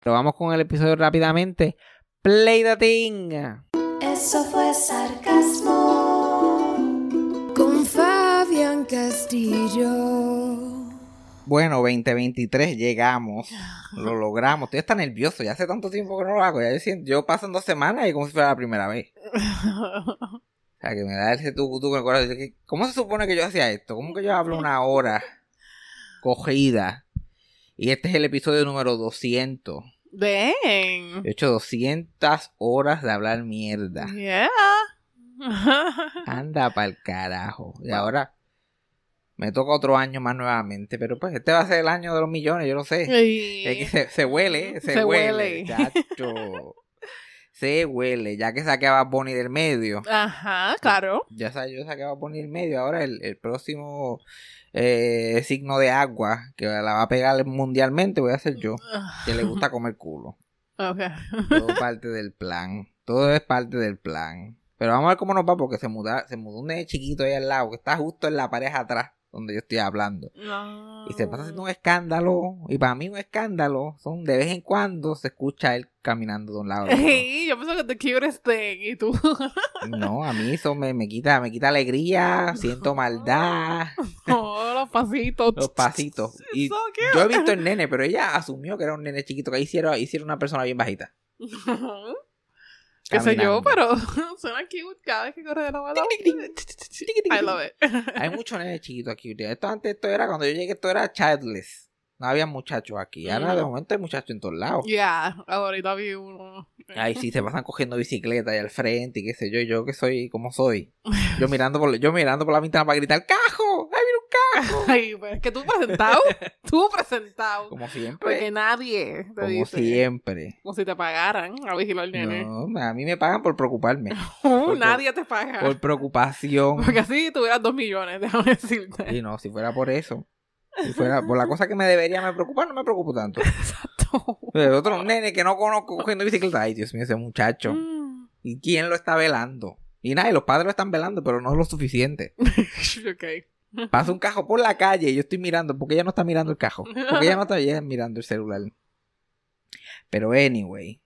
Pero vamos con el episodio rápidamente. Play the thing. Eso fue sarcasmo. Con Fabián Castillo. Bueno, 2023 llegamos. Lo logramos. Estoy hasta nervioso. Ya hace tanto tiempo que no lo hago. Ya yo, siento, yo pasan dos semanas y como si fuera la primera vez. O sea, que me da ese tú con el corazón. ¿Cómo se supone que yo hacía esto? ¿Cómo que yo hablo una hora cogida? Y este es el episodio número 200. Ven. He hecho 200 horas de hablar mierda. Yeah. Anda pa'l carajo. Y ahora me toca otro año más nuevamente. Pero pues este va a ser el año de los millones, yo lo sé. Y- Es que se, se huele, se, Se huele. huele. chacho. se huele. Ya que saqué a Bad Bunny del medio. Ajá, claro. Ya sabes, yo saqué a Bad Bunny del medio. Ahora el, el próximo eh, signo de agua que la va a pegar mundialmente voy a ser yo. Que le gusta comer culo. Ok. Todo parte del plan. Todo es parte del plan. Pero vamos a ver cómo nos va porque se muda, se mudó un nene chiquito ahí al lado que está justo en la pareja atrás donde yo estoy hablando. No. Y se pasa haciendo un escándalo. Y para mí un escándalo son de vez en cuando se escucha él caminando de un lado al otro. Ey, yo pienso que te quiebres y tú. No, a mí eso me, me quita, me quita alegría, siento maldad, oh, los pasitos. los pasitos. Y So yo he visto el nene, pero ella asumió que era un nene chiquito, que hiciera, hiciera una persona bien bajita. Qué sé yo, pero suena cute cada vez que corre de la mano. I love it. Hay muchos nenes chiquitos aquí. Esto antes esto era, cuando yo llegué, esto era childless. No había muchachos aquí. Ahora de No. momento hay muchachos en todos lados. Yeah, ahorita vi uno. Ay, sí, se pasan cogiendo bicicleta ahí al frente y qué sé yo, yo que soy como soy. Yo mirando por, yo mirando por la ventana para gritar, ¡cajo! Pues es que tú presentado. tú presentado. Como siempre. Porque nadie te Como dice. siempre. Como si te pagaran a vigilar al nene. No, a mí me pagan por preocuparme. Uh, por- nadie te paga. Por preocupación. Porque así tuvieras dos millones, déjame decirte. Y no, si fuera por eso. Si fuera por la cosa que me debería me preocupar, no me preocupo tanto. Exacto. Pero otro nene que no conozco cogiendo bicicleta. Ay, Dios mío, ese muchacho. Mm. ¿Y quién lo está velando? Y nada, y los padres lo están velando, pero no es lo suficiente. ok. Pasa un cajo por la calle y yo estoy mirando, porque ella no está mirando el cajo. Porque ella no está ella mirando el celular. Pero anyway.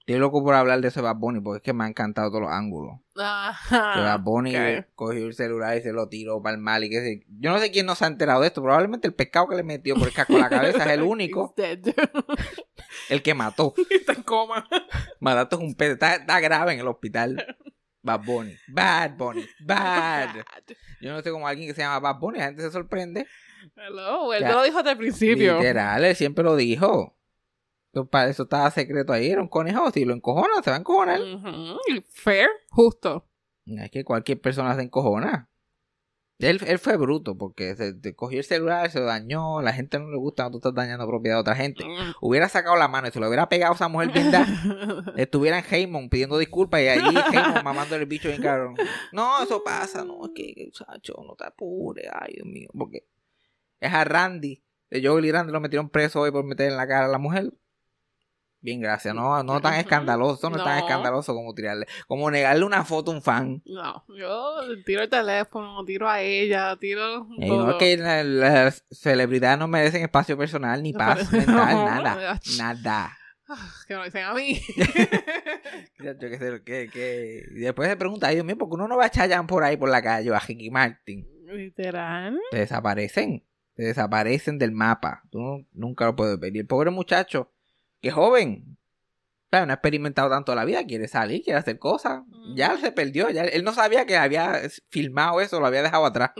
Estoy loco por hablar de ese Bad Bunny porque es que me han encantado todos los ángulos. Que Ajá. Bad Bunny cogió el celular y se lo tiró para el mal y que se... Yo no sé quién no se ha enterado de esto. Probablemente el pescado que le metió por el casco a la cabeza es el único. El que mató. Está en coma. Matato es un pez. Está, está grave en el hospital. Bad Bunny. Bad Bunny. Bad. Yo no sé cómo alguien que se llama Bad Bunny. La gente se sorprende. Hello, él Ya. lo dijo desde el principio. Literal, él siempre lo dijo. Eso, estaba secreto ahí. Era un conejo. Si lo encojonan, se va a encojonar. Fair, justo. Es que cualquier persona se encojona. Él, él fue bruto porque se, cogió el celular, se lo dañó. La gente no le gusta cuando tú estás dañando propiedad de otra gente. Mm. Hubiera sacado la mano y se lo hubiera pegado a esa mujer bien Estuviera en Heymon pidiendo disculpas y allí Heymon mamando el bicho bien caro. No, eso pasa, no, es que, que, muchacho, no te apures, ay, Dios mío, porque es a Randy, de Joel y Randy lo metieron preso hoy por meter en la cara a la mujer. Bien, gracias. No, no tan escandaloso, no, es tan No. escandaloso como tirarle, como negarle una foto a un fan. No, yo tiro el teléfono, tiro a ella, tiro Y todo. no es que la- las celebridades no merecen espacio personal ni No, paz pero- mental, no, nada. Nada. Ah, Que me lo dicen a mí. Yo qué sé, que, que... Y después se pregunta, ay Dios mío, ¿por qué uno no va a Chayanne por ahí por la calle o a Ricky Martin? Literal. Se desaparecen, se desaparecen del mapa. Tú no- nunca lo puedes ver. Y el pobre muchacho, que es joven, claro, no ha experimentado tanto la vida, quiere salir, quiere hacer cosas. Ya se perdió, ya él no sabía que había filmado eso, lo había dejado atrás.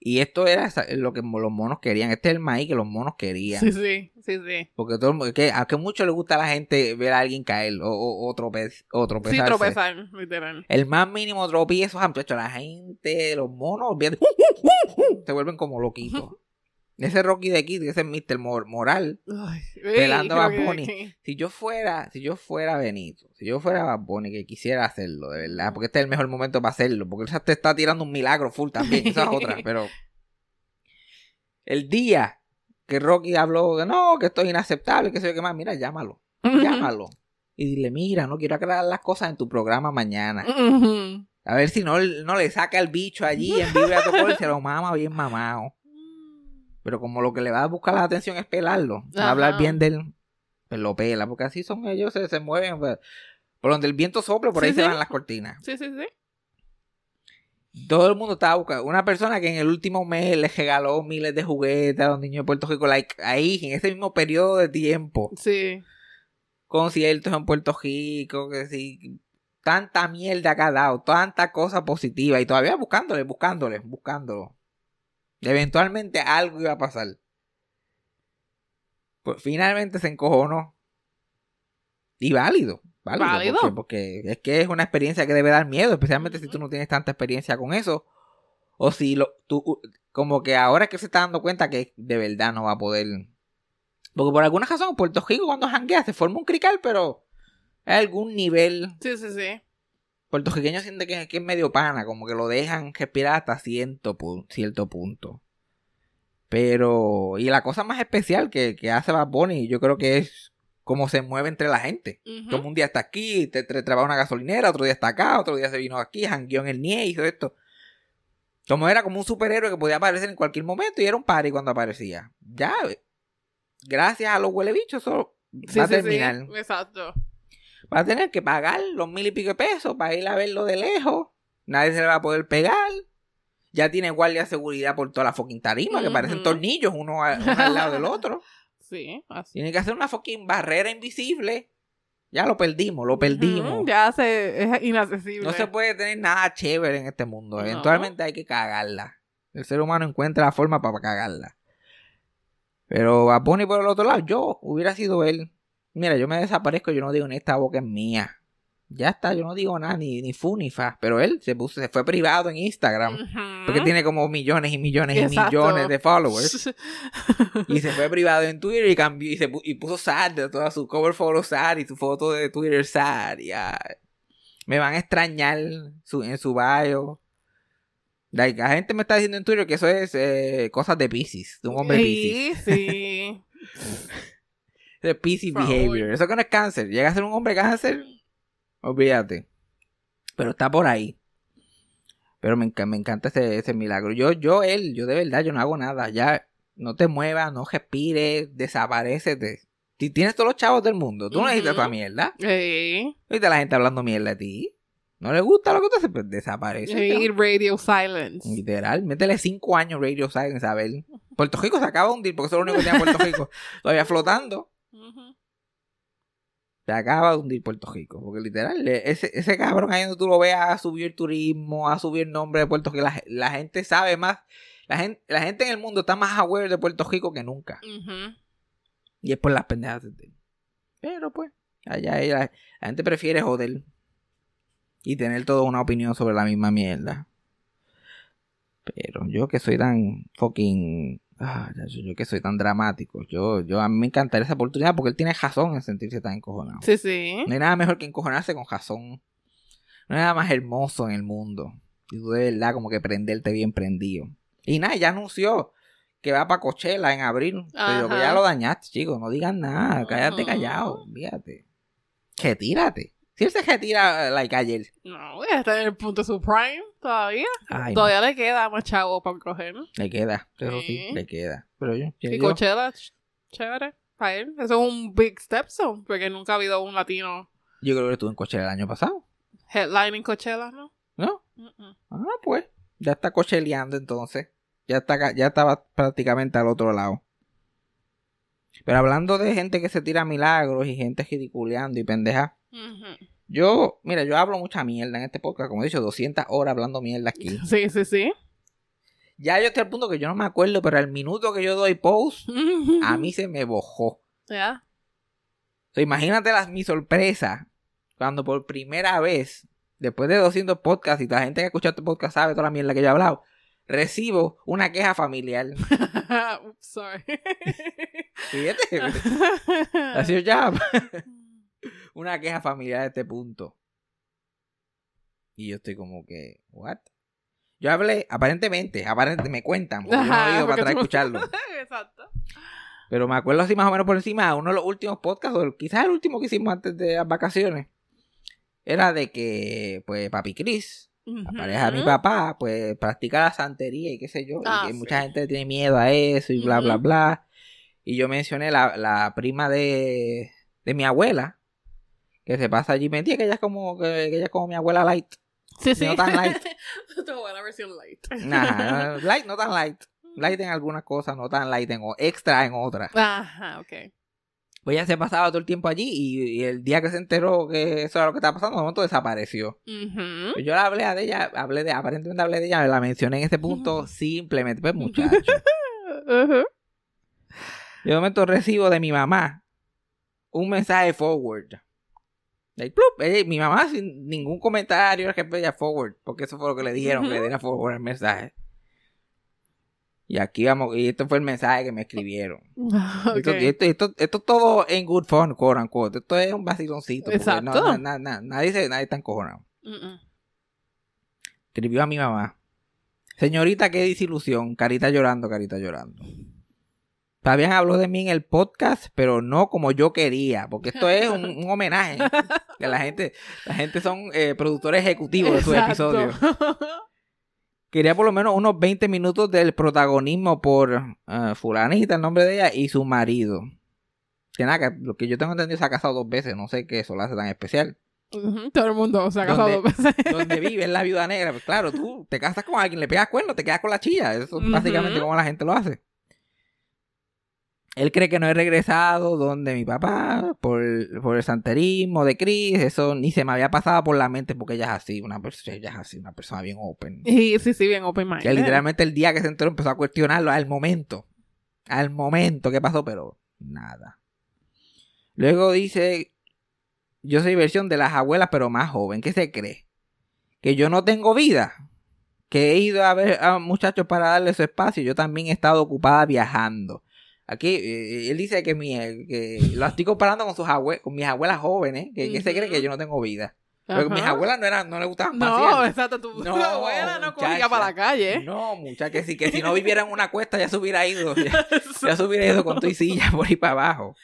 Y esto era lo que los monos querían. Este es el maíz que los monos querían. Sí, sí, sí, sí. Porque todo el que a que mucho le gusta a la gente ver a alguien caer o, o, o trope- o Sí, tropezar, literal. El más mínimo tropiezo, muchachos, la gente, los monos, se vuelven como loquitos. Ese Rocky de aquí, ese Mr. Mor- Moral, Ay, Pelando a Bunny. que- si yo fuera, si yo fuera Benito, si yo fuera Bad Bunny, que quisiera hacerlo, de verdad, porque este es el mejor momento para hacerlo, porque él te está tirando un milagro full también, esa es otra, pero el día que Rocky habló de no, que esto es inaceptable, que sé yo qué más, mira, llámalo, llámalo. Y dile, mira, no quiero aclarar las cosas en tu programa mañana. A ver si no, no le saca el bicho allí en vivo y a todo y se lo mama bien mamado. Pero como lo que le va a buscar la atención es pelarlo, Ajá. hablar bien de él, pues lo pela, porque así son ellos, se, se mueven. pues, por donde el viento sopla, por ahí Sí, se van las cortinas. Sí, sí, sí. Todo el mundo estaba buscando. Una persona que en el último mes le regaló miles de juguetes a los niños de Puerto Rico, like, ahí, en ese mismo periodo de tiempo, Sí. conciertos en Puerto Rico, que sí, tanta mierda que ha dado, tanta cosa positiva, y todavía buscándole, buscándole, buscándolo. Eventualmente algo iba a pasar. Pues finalmente se encojonó. Y válido. Válido. Válido. Porque, porque es que es una experiencia que debe dar miedo, especialmente si tú no tienes tanta experiencia con eso. O si lo, tú, como que ahora es que se está dando cuenta que de verdad no va a poder. Porque por alguna razón, Puerto Rico cuando janguea se forma un crical, pero hay algún nivel Sí, sí, sí. Puertorriqueño siente que, que es medio pana, como que lo dejan respirar hasta cierto, pu- cierto punto. Pero, y la cosa más especial que, que hace Bad Bunny, yo creo que es cómo se mueve entre la gente. Como un día está aquí, te, te trabaja una gasolinera, otro día está acá, otro día se vino aquí, jangueó en el NIE, hizo esto. Como era como un superhéroe que podía aparecer en cualquier momento y era un party cuando aparecía. Ya, gracias a los huele bichos, eso Sí, va a sí, sí. terminar. Exacto. Va a tener que pagar los mil y pico de pesos para ir a verlo de lejos. Nadie se le va a poder pegar. Ya tiene guardia de seguridad por toda la fucking tarima, que parecen tornillos uno, a- uno al lado del otro. Sí, así. Tiene que hacer una fucking barrera invisible. Ya lo perdimos, lo perdimos. Ya se, es inaccesible. No se puede tener nada chévere en este mundo. No. Eventualmente hay que cagarla. El ser humano encuentra la forma para cagarla. Pero a Pony por el otro lado, yo hubiera sido él. Mira, yo me desaparezco, yo no digo ni esta boca es mía. Ya está, yo no digo nada, ni, ni fu ni fa. Pero él se, puso, se fue privado en Instagram. Porque tiene como millones y millones y Exacto. millones de followers. Y se fue privado en Twitter y cambió y, se pu- y puso sad de toda su cover photo sad y su foto de Twitter sad. Y, ah, me van a extrañar su, en su bio. Like, la gente me está diciendo en Twitter que eso es eh, cosas de Pisces, de un hombre Pisces. Sí, sí. De Por behavior. Eso que no es cáncer. Llega a ser un hombre cáncer, olvídate. Pero está por ahí. Pero me, enca- me encanta ese, ese milagro. Yo, yo, él, yo de verdad, yo no hago nada. Ya no te muevas, no respires, desaparecete. Si tienes todos los chavos del mundo, tú no necesitas toda mierda. Sí. Ahorita la gente hablando mierda de ti. No le gusta lo que tú haces, pues desaparece. Sí, radio silence. Literal, métele cinco años Radio Silence a ver. Puerto Rico se acaba de hundir porque eso es lo único que tiene Puerto Rico todavía flotando. Ujú. Se acaba de hundir Puerto Rico. Porque literal, ese, ese cabrón ahí donde tú lo veas ha subido el turismo, ha subido el nombre de Puerto Rico. La, la gente sabe más. La gente, la gente en el mundo está más aware de Puerto Rico que nunca. Y es por las pendejas de. Pero pues, allá ella, la gente prefiere joder. Y tener toda una opinión sobre la misma mierda. Pero yo que soy tan fucking. Ah, yo, yo que soy tan dramático. Yo, yo a mí me encantaría esa oportunidad porque él tiene razón en sentirse tan encojonado. Sí, sí. No hay nada mejor que encojonarse con razón. No hay nada más hermoso en el mundo. Y tú de verdad como que prenderte bien prendido. Y nada, ya anunció que va para Coachella en abril. Pero pues ya lo dañaste, chicos. No digas nada. Cállate callado. Fíjate. Retírate. Si él se retira, like ayer. No, ya está en el punto de su prime todavía. Ay, no, Todavía le queda más chavo para coger. ¿no? le queda. Sí, le queda. Pero yo, Y Coachella, ch- chévere. Para él. Eso es un big stepstone. Porque nunca ha habido un latino yo creo que estuvo en Coachella el año pasado. headlining Coachella, ¿no? ¿No? Ah, pues. Ya está cocheleando entonces. Ya está ya estaba prácticamente al otro lado. Pero hablando de gente que se tira milagros y gente ridiculeando y pendeja. Yo, mira, yo hablo mucha mierda en este podcast. Como he dicho, 200 horas hablando mierda aquí. Sí, sí, sí. Ya yo estoy al punto que yo no me acuerdo, pero al minuto que yo doy post, a mí se me bojó. Ya. O sea, imagínate la- mi sorpresa cuando por primera vez, después de 200 podcasts y toda la gente que ha escuchado este podcast sabe toda la mierda que yo he hablado, recibo una queja familiar. Oops, sorry. Fíjate, así ya. una queja familiar a este punto. Y yo estoy como que, ¿what? Yo hablé, aparentemente, aparentemente me cuentan, porque yo no Ajá, he ido para atrás a escucharlo. Exacto. Pero me acuerdo así más o menos por encima, uno de los últimos podcasts, o quizás el último que hicimos antes de las vacaciones, era de que, pues, Papi Cris, la pareja de mi papá, pues, practica la santería y qué sé yo, Ah, y que sí. mucha gente tiene miedo a eso y bla, bla, bla. Y yo mencioné la, la prima de, de mi abuela, que se pasa allí mentira, que ella es como, que, que ella es como mi abuela light. Sí, sí. No tan light. Tu buena versión light. Nah, light, no tan light. Light en algunas cosas, no tan light en o- extra en otras. Ajá, ok. Pues ella se pasaba todo el tiempo allí y, y el día que se enteró que eso era lo que estaba pasando, de momento desapareció. Pues yo le hablé de ella, hablé de, aparentemente hablé de ella, la mencioné en ese punto simplemente, pues muchacho. Yo de momento recibo de mi mamá un mensaje forward. Plup, ella- mi mamá sin ningún comentario, que ella forward, porque eso fue lo que le dijeron, que le diera forward el mensaje. Y aquí vamos, y esto fue el mensaje que me escribieron. Esto, esto, esto, esto todo en good fun, quote unquote. Esto es un vaciloncito. Exacto. no- na- na- na- nadie, se, nadie está encojonado. Mm-mm. Escribió a mi mamá. Señorita, qué disilusión. Carita llorando, carita llorando. Fabián habló de mí en el podcast, pero no como yo quería, porque esto es un, un homenaje. Que la gente, la gente son eh, productores ejecutivos de sus episodios. Quería por lo menos unos 20 minutos del protagonismo por eh, fulanita, el nombre de ella, y su marido. Que nada, que lo que yo tengo entendido se ha casado dos veces, no sé qué eso lo hace tan especial. Todo el mundo se ha casado dos veces. Donde vive es la viuda negra, pues claro, tú te casas con alguien, le pegas cuernos, te quedas con la chilla. Eso es básicamente como la gente lo hace. Él cree que no he regresado donde mi papá por, por el santerismo de Chris. Eso ni se me había pasado por la mente porque ella es así, una persona, ella es así, una persona bien open. Y sí, sí, bien open mind. Que literalmente el día que se enteró empezó a cuestionarlo al momento. Al momento que pasó, pero nada. Luego dice, yo soy versión de las abuelas, pero más joven. ¿Qué se cree? Que yo no tengo vida. Que he ido a ver a muchachos para darle su espacio. Yo también he estado ocupada viajando. Aquí eh, él dice que, mi, que lo estoy comparando con sus abue con mis abuelas jóvenes. Que, que se cree que yo no tengo vida. Pero mis abuelas no, eran, no les gustaban No, pasear. exacto. Tu No, abuela no muchacha. para la calle. No, muchacha, que si, que si no viviera en una cuesta ya se hubiera ido. Ya, ya se hubiera ido con tu y silla por ahí para abajo.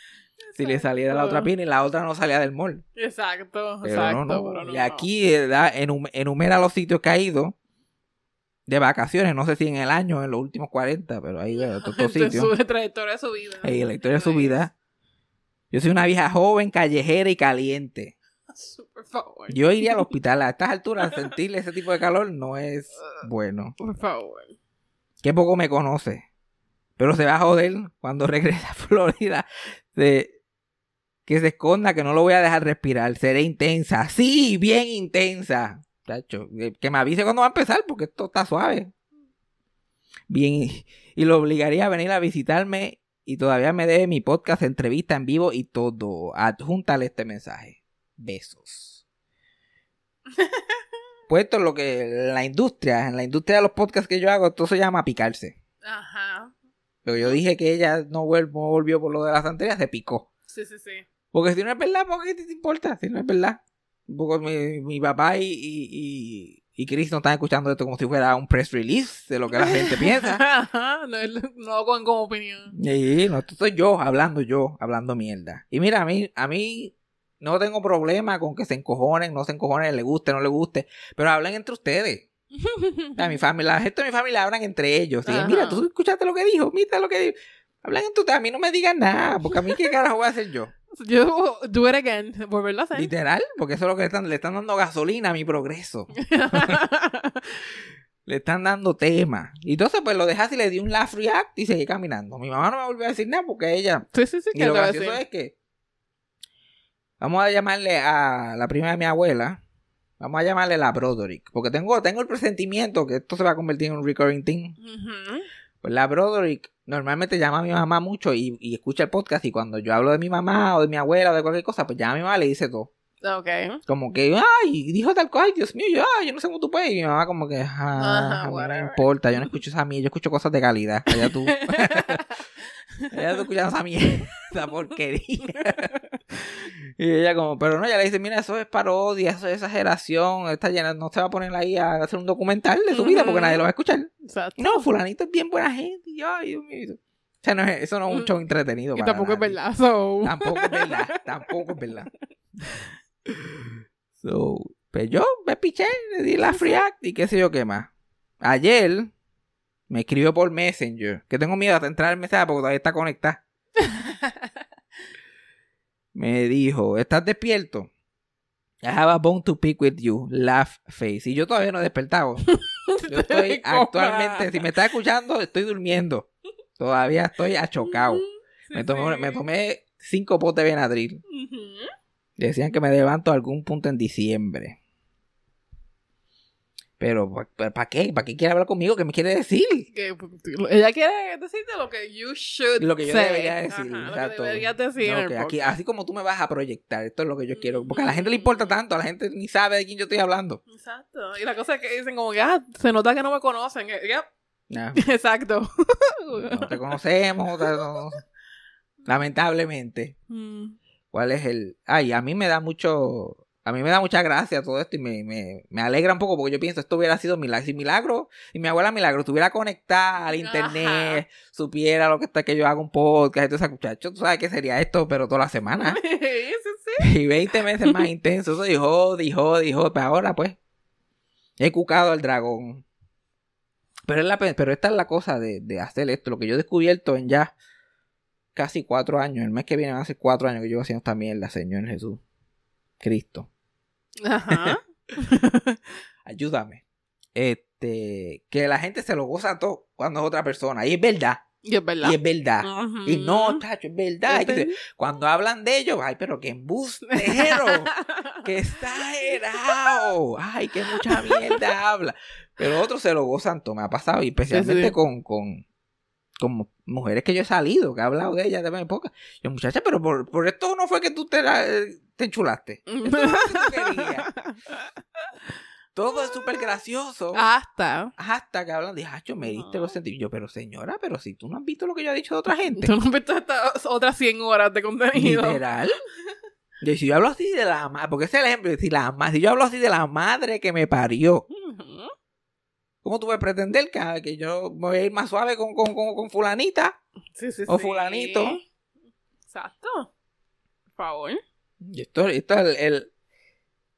Si le saliera la otra pina y la otra no salía del mall. Exacto, Pero exacto. no, no. pero no, y no. aquí eh, da- enum- enumera los sitios que ha ido de vacaciones. No sé si en el año, en los últimos 40, pero ahí de En sitios. su trayectoria de su vida. La historia de su vida. Yo soy una vieja joven, callejera y caliente. Por favor. Yo iría al hospital a estas alturas. Sentir ese tipo de calor no es bueno. Por favor. que poco me conoce. Pero se va a joder cuando regrese a Florida. De, que se esconda, que no lo voy a dejar respirar. Seré intensa. Sí, bien intensa. Chacho, que, que me avise cuando va a empezar, porque esto está suave. Bien, y lo obligaría a venir a visitarme. Y todavía me debe mi podcast, entrevista en vivo y todo. Adjúntale este mensaje. Besos. Pues esto es lo que la industria, en la industria de los podcasts que yo hago, esto se llama picarse. Ajá. Pero yo dije que ella no volvió por lo de la santería, se picó. Sí, sí, sí. Porque si no es verdad, ¿por qué te importa? Si no es verdad. Porque mi, mi papá y, y, y, y Chris no están escuchando esto como si fuera un press release de lo que la gente piensa. No, no cogen como opinión. Sí, no, esto soy yo, hablando yo, hablando mierda. Y mira, a mí, a mí no tengo problema con que se encojonen, no se encojonen, le guste, no le guste, pero hablen entre ustedes. Sea, mi familia, la gente de mi familia hablan entre ellos. Y, mira, tú escuchaste lo que dijo, mira lo que dijo. Hablan entre ustedes, a mí no me digan nada, porque a mí qué carajo voy a hacer yo. Yo, do it again, volverlo a hacer. Literal, porque eso es lo que le están, le están dando gasolina a mi progreso. Le están dando tema. Y entonces, pues lo dejas y le di un laugh react y seguí caminando. Mi mamá no me volvió a decir nada porque ella sí, sí, sí, Y que lo gracioso es que vamos a llamarle a la prima de mi abuela. Vamos a llamarle la Broderick. Porque tengo, tengo el presentimiento que esto se va a convertir en un recurring thing. Pues la Broderick normalmente llama a mi mamá mucho y, y escucha el podcast. Y cuando yo hablo de mi mamá o de mi abuela o de cualquier cosa, pues llama a mi mamá y le dice todo. Ok. Como que, ay, dijo tal cosa, Dios mío, yo, ay, yo no sé cómo tú puedes. Y mi mamá como que, ah, mí no me importa, yo no escucho esa mierda, yo escucho cosas de calidad. Allá tú. Ella tú escuchando esa mierda, esa porquería. y ella como, pero no, ella le dice, mira, eso es parodia, eso es exageración, esta llena no se va a poner ahí a hacer un documental de su vida porque nadie lo va a escuchar. Exacto. No, fulanito es bien buena gente. Y yo, Dios mío. O sea, no es, eso no es un Mm. show entretenido. Y para tampoco es verdad, so. Tampoco es verdad, tampoco es verdad. So, pues yo me piché, le di la free act y qué sé yo qué más. Ayer me escribió por Messenger, que tengo miedo de entrar el mensaje porque todavía está conectada. me dijo, ¿estás despierto? I have a bone to pick with you, laugh face. Y yo todavía no he despertado. Yo estoy actualmente, si me estás escuchando, estoy durmiendo. Todavía estoy achocado. Sí, Me tomé, sí. me tomé cinco potes de Benadryl. Decían que me levanto a algún punto en diciembre. Pero, ¿para qué? ¿Para qué quiere hablar conmigo? ¿Qué me quiere decir? Que, ella quiere decirte lo que you should Lo que yo say. debería decir. Ajá, exacto. Lo que deberías decir No, que aquí, así como tú me vas a proyectar, esto es lo que yo quiero. Porque a la gente le importa tanto, a la gente ni sabe de quién yo estoy hablando. Exacto. Y la cosa es que dicen como que, ah, se nota que no me conocen. Eh, yep. Nah, Exacto. no te conocemos. no- Lamentablemente. Mm. ¿Cuál es el...? Ay, a mí me da mucho... A mí me da mucha gracia todo esto y me, me, me alegra un poco porque yo pienso esto hubiera sido milagro. Si milagro y mi abuela milagro estuviera conectada al internet, supiera lo que está que yo hago un podcast, entonces muchacho, tú sabes que sería esto, pero toda la semana. sí, y 20 meses más intenso. Eso dijo, dijo, dijo. Pero ahora pues he cucado al dragón. Pero, es la, pe- pero esta es la cosa de, de hacer esto. Lo que yo he descubierto en ya casi cuatro años. El mes que viene van a ser cuatro años que yo haciendo esta mierda, Señor Jesús. Cristo. Ajá. Ayúdame. Este, que la gente se lo goza todo cuando es otra persona. Y es verdad. Y es verdad. Y es verdad. Y no, chacho, es verdad. Cuando hablan de ellos, ay, pero qué embustero. ¡Qué exagerado! ¡Ay, que mucha mierda habla! Pero otros se lo gozan todo, me ha pasado, y especialmente Sí, sí. Con, con, mujeres que yo he salido, que he hablado de ellas de mi época. Yo, muchacha, pero por, por esto no fue que tú te, la- te enchulaste. Esto no es lo que tú querías. Todo es súper gracioso. Hasta. Hasta que hablan de, hacho, me diste los sentimientos. Yo, pero señora, pero si tú no has visto lo que yo he dicho de otra gente. Tú no has visto estas otras 100 horas de contenido. Literal. Y si yo hablo así de la madre, porque ese es el ejemplo, si, la, si yo hablo así de la madre que me parió. ¿cómo tú puedes pretender que, que yo me voy a ir más suave con, con, con, con fulanita? Sí, sí, O sí. fulanito. Exacto. Por favor. Y esto, esto es el, el-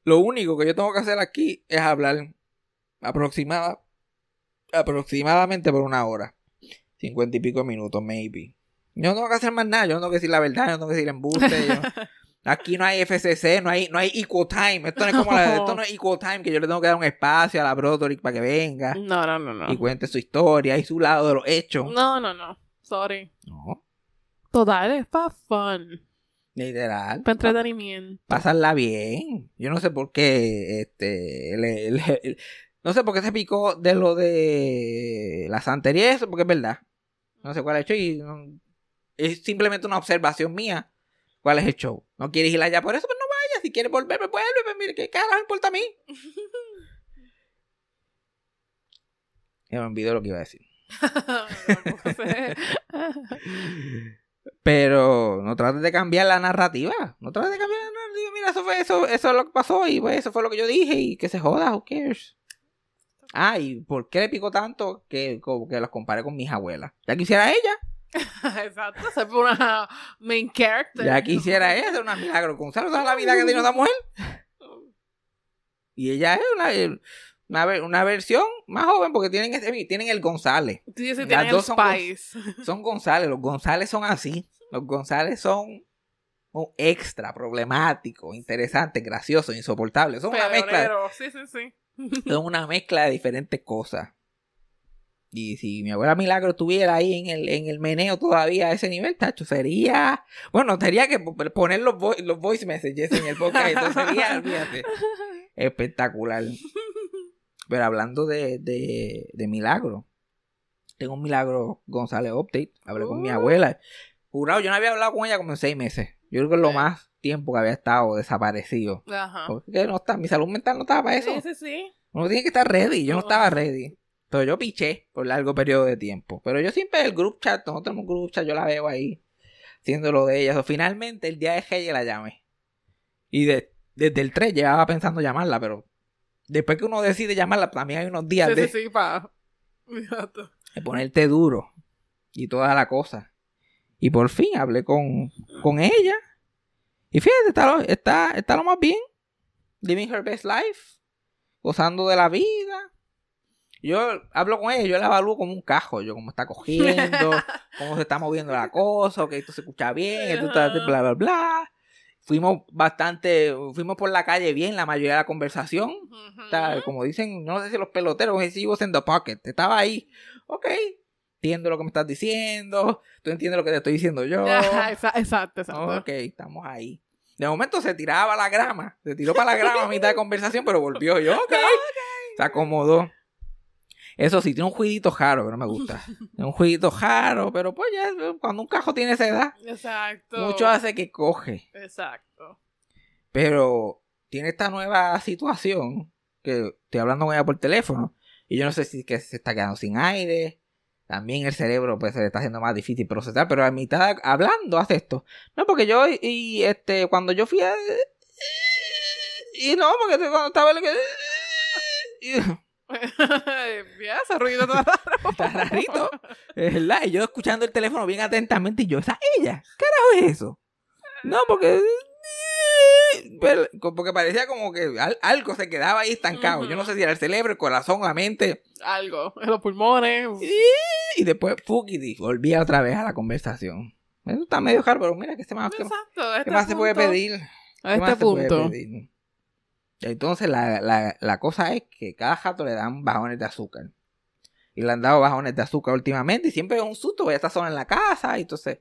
lo único que yo tengo que hacer aquí es hablar aproximada, aproximadamente por una hora. Cincuenta y pico minutos, maybe. Yo no tengo que hacer más nada, yo no tengo que decir la verdad, yo no tengo que decir embuste. yo- Aquí no hay FCC, no hay, no hay equal time. Esto no es como la, esto no es equal time, que yo le tengo que dar un espacio a la Broderick para que venga No, no, no, no. y cuente su historia y su lado de los hechos. No, no, no. Sorry. No, Total, es para fun. Literal. Para entretenimiento. Pasarla bien. Yo no sé por qué, este, le- le- le- no sé por qué se picó de lo de la santería eso, porque es verdad. No sé cuál es el show y no- es simplemente una observación mía. ¿Cuál es el show? ¿No quieres ir allá por eso? Pues no vayas. Si quieres volver, pues vuelve. Pues mire, ¿qué carajo importa a mí? Ya me olvidó lo que iba a decir. Tampoco sé. Pero no trates de cambiar la narrativa. No trates de cambiar la narrativa. Mira, eso fue eso, eso es lo que pasó y pues eso fue lo que yo dije y que se joda, who cares. Ah, ¿y por qué le picó tanto? Que, que los comparé con mis abuelas. Ya quisiera ella. Exacto, se fue una main character. Ya quisiera ella hacer una milagro. Gonzalo, ¿sabes la vida que tiene esa mujer? Y ella es una, una, ver- una versión más joven porque tienen, ese- tienen el González. Tú dices Las dos son. Son González. Los González son así. Los González son un extra, problemáticos, interesantes, graciosos, insoportables. Son una mezcla. Sí, sí, sí. Son una mezcla de diferentes cosas. Y si mi abuela Milagro estuviera ahí en el, en el meneo todavía a ese nivel, tacho, sería. Bueno, tendría que po- poner los, vo- los voice messages en el podcast. Entonces sería, olvídate, espectacular. Pero hablando de, de, de milagro, tengo un milagro González Update. Hablé con mi Uh. abuela. Jurado, yo no había hablado con ella como en seis meses. Yo creo que es lo Ok. más tiempo que había estado desaparecido. Ajá. Porque no está, mi salud mental no estaba para eso. Sí, sí, sí. Uno tiene que estar ready. Yo no No. estaba ready. Pero yo piché por largo periodo de tiempo. Pero yo siempre el group chat, nosotros tenemos un group chat, yo la veo ahí. Haciendo lo de ella. Finalmente el día de Reyes la llamé. Y de- desde el 3 llevaba pensando llamarla, pero después que uno decide llamarla, también hay unos días Sí, de, sí, sí, pa. De ponerte duro. Y toda la cosa. Y por fin hablé con, con ella. Y fíjate, está lo, está, está lo más bien. Living her best life. Gozando de la vida. Yo hablo con ella, yo la evalúo como un cajo. Yo cómo está cogiendo, cómo se está moviendo la cosa, que esto se escucha bien, esto está bla, bla, bla. Fuimos bastante, fuimos por la calle bien la mayoría de la conversación. Está, como dicen, no sé si los peloteros, si was in the pocket. Estaba ahí. Ok. Entiendo lo que me estás diciendo. Tú entiendes lo que te estoy diciendo yo. Exacto, exacto. Ok, estamos ahí. De momento se tiraba la grama. Se tiró para la grama a mitad de conversación, pero volvió yo. Ok. Se acomodó. Eso sí, tiene un jueguito jaro que no me gusta. Un jueguito jaro, pero pues ya cuando un cajo tiene esa edad, Exacto. mucho hace que coge. Exacto. Pero tiene esta nueva situación que estoy hablando con ella por teléfono y yo no sé si que se está quedando sin aire. También el cerebro pues se le está haciendo más difícil procesar, pero a mitad hablando hace esto. No, porque yo y, y, este cuando yo fui a y no, porque cuando estaba el que y- Bien, ese ruido todo raro. está rarito, es verdad, y yo escuchando el teléfono bien atentamente y yo, esa es ella, ¿qué carajo es eso? No, porque pero- porque parecía como que al- algo se quedaba ahí estancado. Yo no sé si era el cerebro, el corazón, la mente. Algo. En los pulmones. Y después, Fukidi, volvía otra vez a la conversación. Eso está medio pero mira, ¿qué, se más, qué, Exacto. qué este más se puede pedir? A ¿Qué este punto. Entonces, la, la, la cosa es que cada jato le dan bajones de azúcar. Y le han dado bajones de azúcar últimamente. Y siempre es un susto, porque ya está sola en la casa. Y entonces,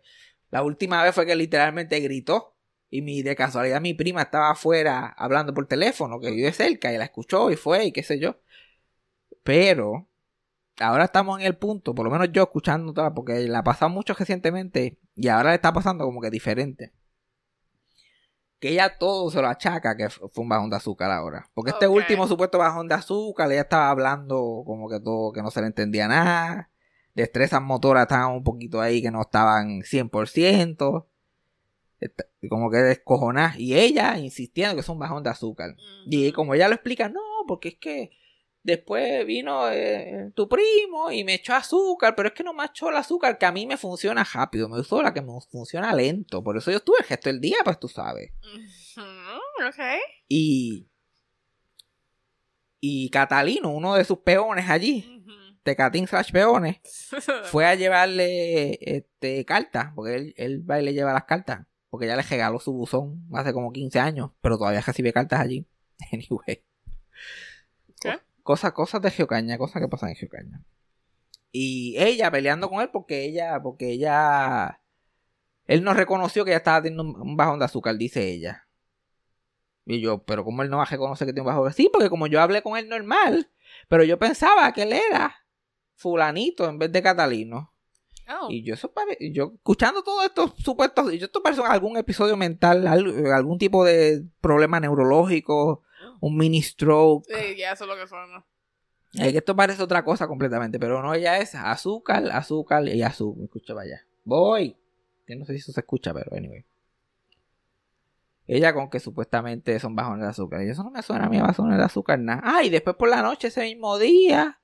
la última vez fue que literalmente gritó. Y mi, de casualidad mi prima estaba afuera hablando por teléfono, que vive cerca, y la escuchó y fue, y qué sé yo. Pero, ahora estamos en el punto, por lo menos yo escuchando porque la ha pasado mucho recientemente, y ahora le está pasando como que diferente. Que ella todo se lo achaca que fue un bajón de azúcar ahora. Porque este último supuesto bajón de azúcar, ella estaba hablando como que todo, que no se le entendía nada. Destrezas motoras estaban un poquito ahí que no estaban 100%. Está- Como que descojonadas. Y ella insistiendo que es un bajón de azúcar. Y como ella lo explica, no, porque es que después vino eh, tu primo y me echó azúcar, pero es que no me echó el azúcar que a mí me funciona rápido, me usó la que me funciona lento. Por eso yo estuve el gesto del día, pues tú sabes. Ujú, Ok. Y. Y Catalino, uno de sus peones allí, Ujú. Tecatín slash peones, fue a llevarle este cartas, porque él, él va y le lleva las cartas, porque ya le regaló su buzón hace como 15 años, pero todavía recibe cartas allí. Anyway. Cosas, cosas de Geocaña, cosas que pasan en Geocaña. Y ella peleando con él porque ella, porque ella, él no reconoció que ella estaba teniendo un bajón de azúcar, dice ella. Y yo, pero ¿cómo él no va a reconocer que tiene un bajón de azúcar? Sí, porque como yo hablé con él normal, pero yo pensaba que él era fulanito en vez de Catalino. Oh. Y yo eso pare- yo escuchando todos estos supuestos, yo esto parece algún episodio mental, al- algún tipo de problema neurológico, un mini stroke. Sí, ya eso es lo que suena. Es que esto parece otra cosa completamente, pero no, ella es azúcar, azúcar y azúcar. Escucha, vaya. Voy. Que no sé si eso se escucha, pero anyway. Ella con que supuestamente son bajones de azúcar. Y eso no me suena a mí bajones de azúcar nada. Ah, y después por la noche ese mismo día,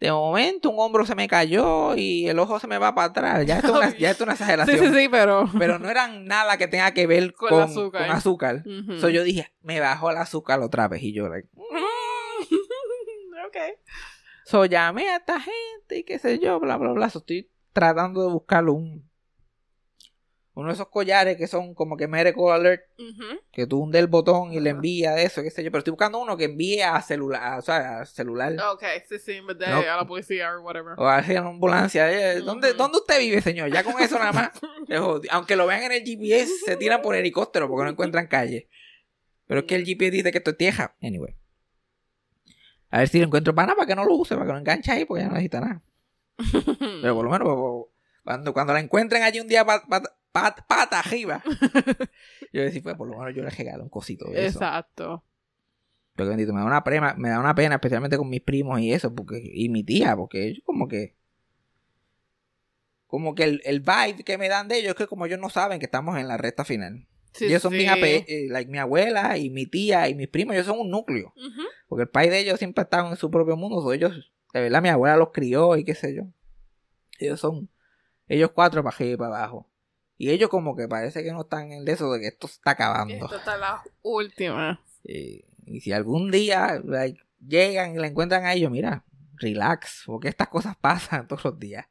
de momento un hombro se me cayó y el ojo se me va para atrás. Ya esto es una, ya esto es una Sí, exageración. sí, sí, pero. Pero no eran nada que tenga que ver Con con, azúcar. con azúcar. So yo dije, me bajó el azúcar otra vez. Y yo, like, ok. So llamé a esta gente y qué sé yo, bla, bla, bla. So, estoy tratando de buscar un. Uno de esos collares que son como que Medical Alert, que tú hundes el botón y le envía eso, qué sé yo. Pero estoy buscando uno que envíe a celular, o sea, a celular. Ok, sí, sí, en vez de No. a la policía o whatever. O a una ambulancia. Eh, ¿Dónde. ¿Dónde usted vive, señor? Ya con eso nada más. Aunque lo vean en el GPS, se tiran por helicóptero porque no encuentran calle. Pero es que el GPS dice que esto es tieja. Anyway. A ver si lo encuentro para nada, para que no lo use, para que lo enganche ahí, porque ya no necesita nada. Pero por lo menos pues, cuando, cuando la encuentren allí un día pat- pat- pat- pata arriba, yo decir, pues por lo menos yo le regalo un cosito de eso. Exacto. Pero que bendito, me da una pena, me da una pena, especialmente con mis primos y eso, porque, y mi tía, porque ellos como que, como que el, el vibe que me dan de ellos es que como ellos no saben que estamos en la recta final. Sí, ellos son sí. bien eh, like mi abuela y mi tía y mis primos, ellos son un núcleo. Porque el país de ellos siempre estado en su propio mundo. so ellos, de verdad, mi abuela los crió y qué sé yo. Ellos son, ellos cuatro para arriba y para abajo. Y ellos como que parece que no están en eso de que esto está acabando. Esta está la última. Y si algún día like, llegan y la encuentran a ellos, mira, relax, porque estas cosas pasan todos los días.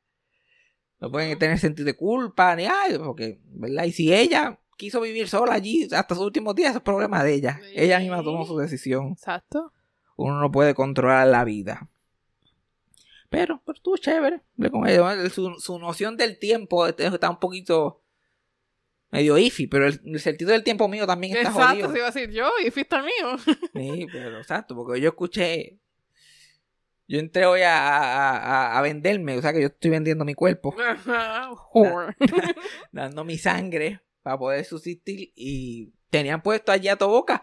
No pueden tener sentido de culpa ni ay, porque, ¿verdad? Y si ella quiso vivir sola allí hasta sus últimos días, eso es problema de ella. Sí. Ella misma tomó su decisión. Exacto. Uno no puede controlar la vida. Pero, pero estuvo chévere. Su, su noción del tiempo está un poquito medio iffy, pero el, el sentido del tiempo mío también está Exacto, jodido. se iba a decir yo y fuiste el mío. Sí, pero exacto, porque yo escuché. Yo entré hoy a, a, a- venderme, o sea que yo estoy vendiendo mi cuerpo, Ajá, dando mi sangre para poder subsistir. Y tenían puesto allí a tu boca.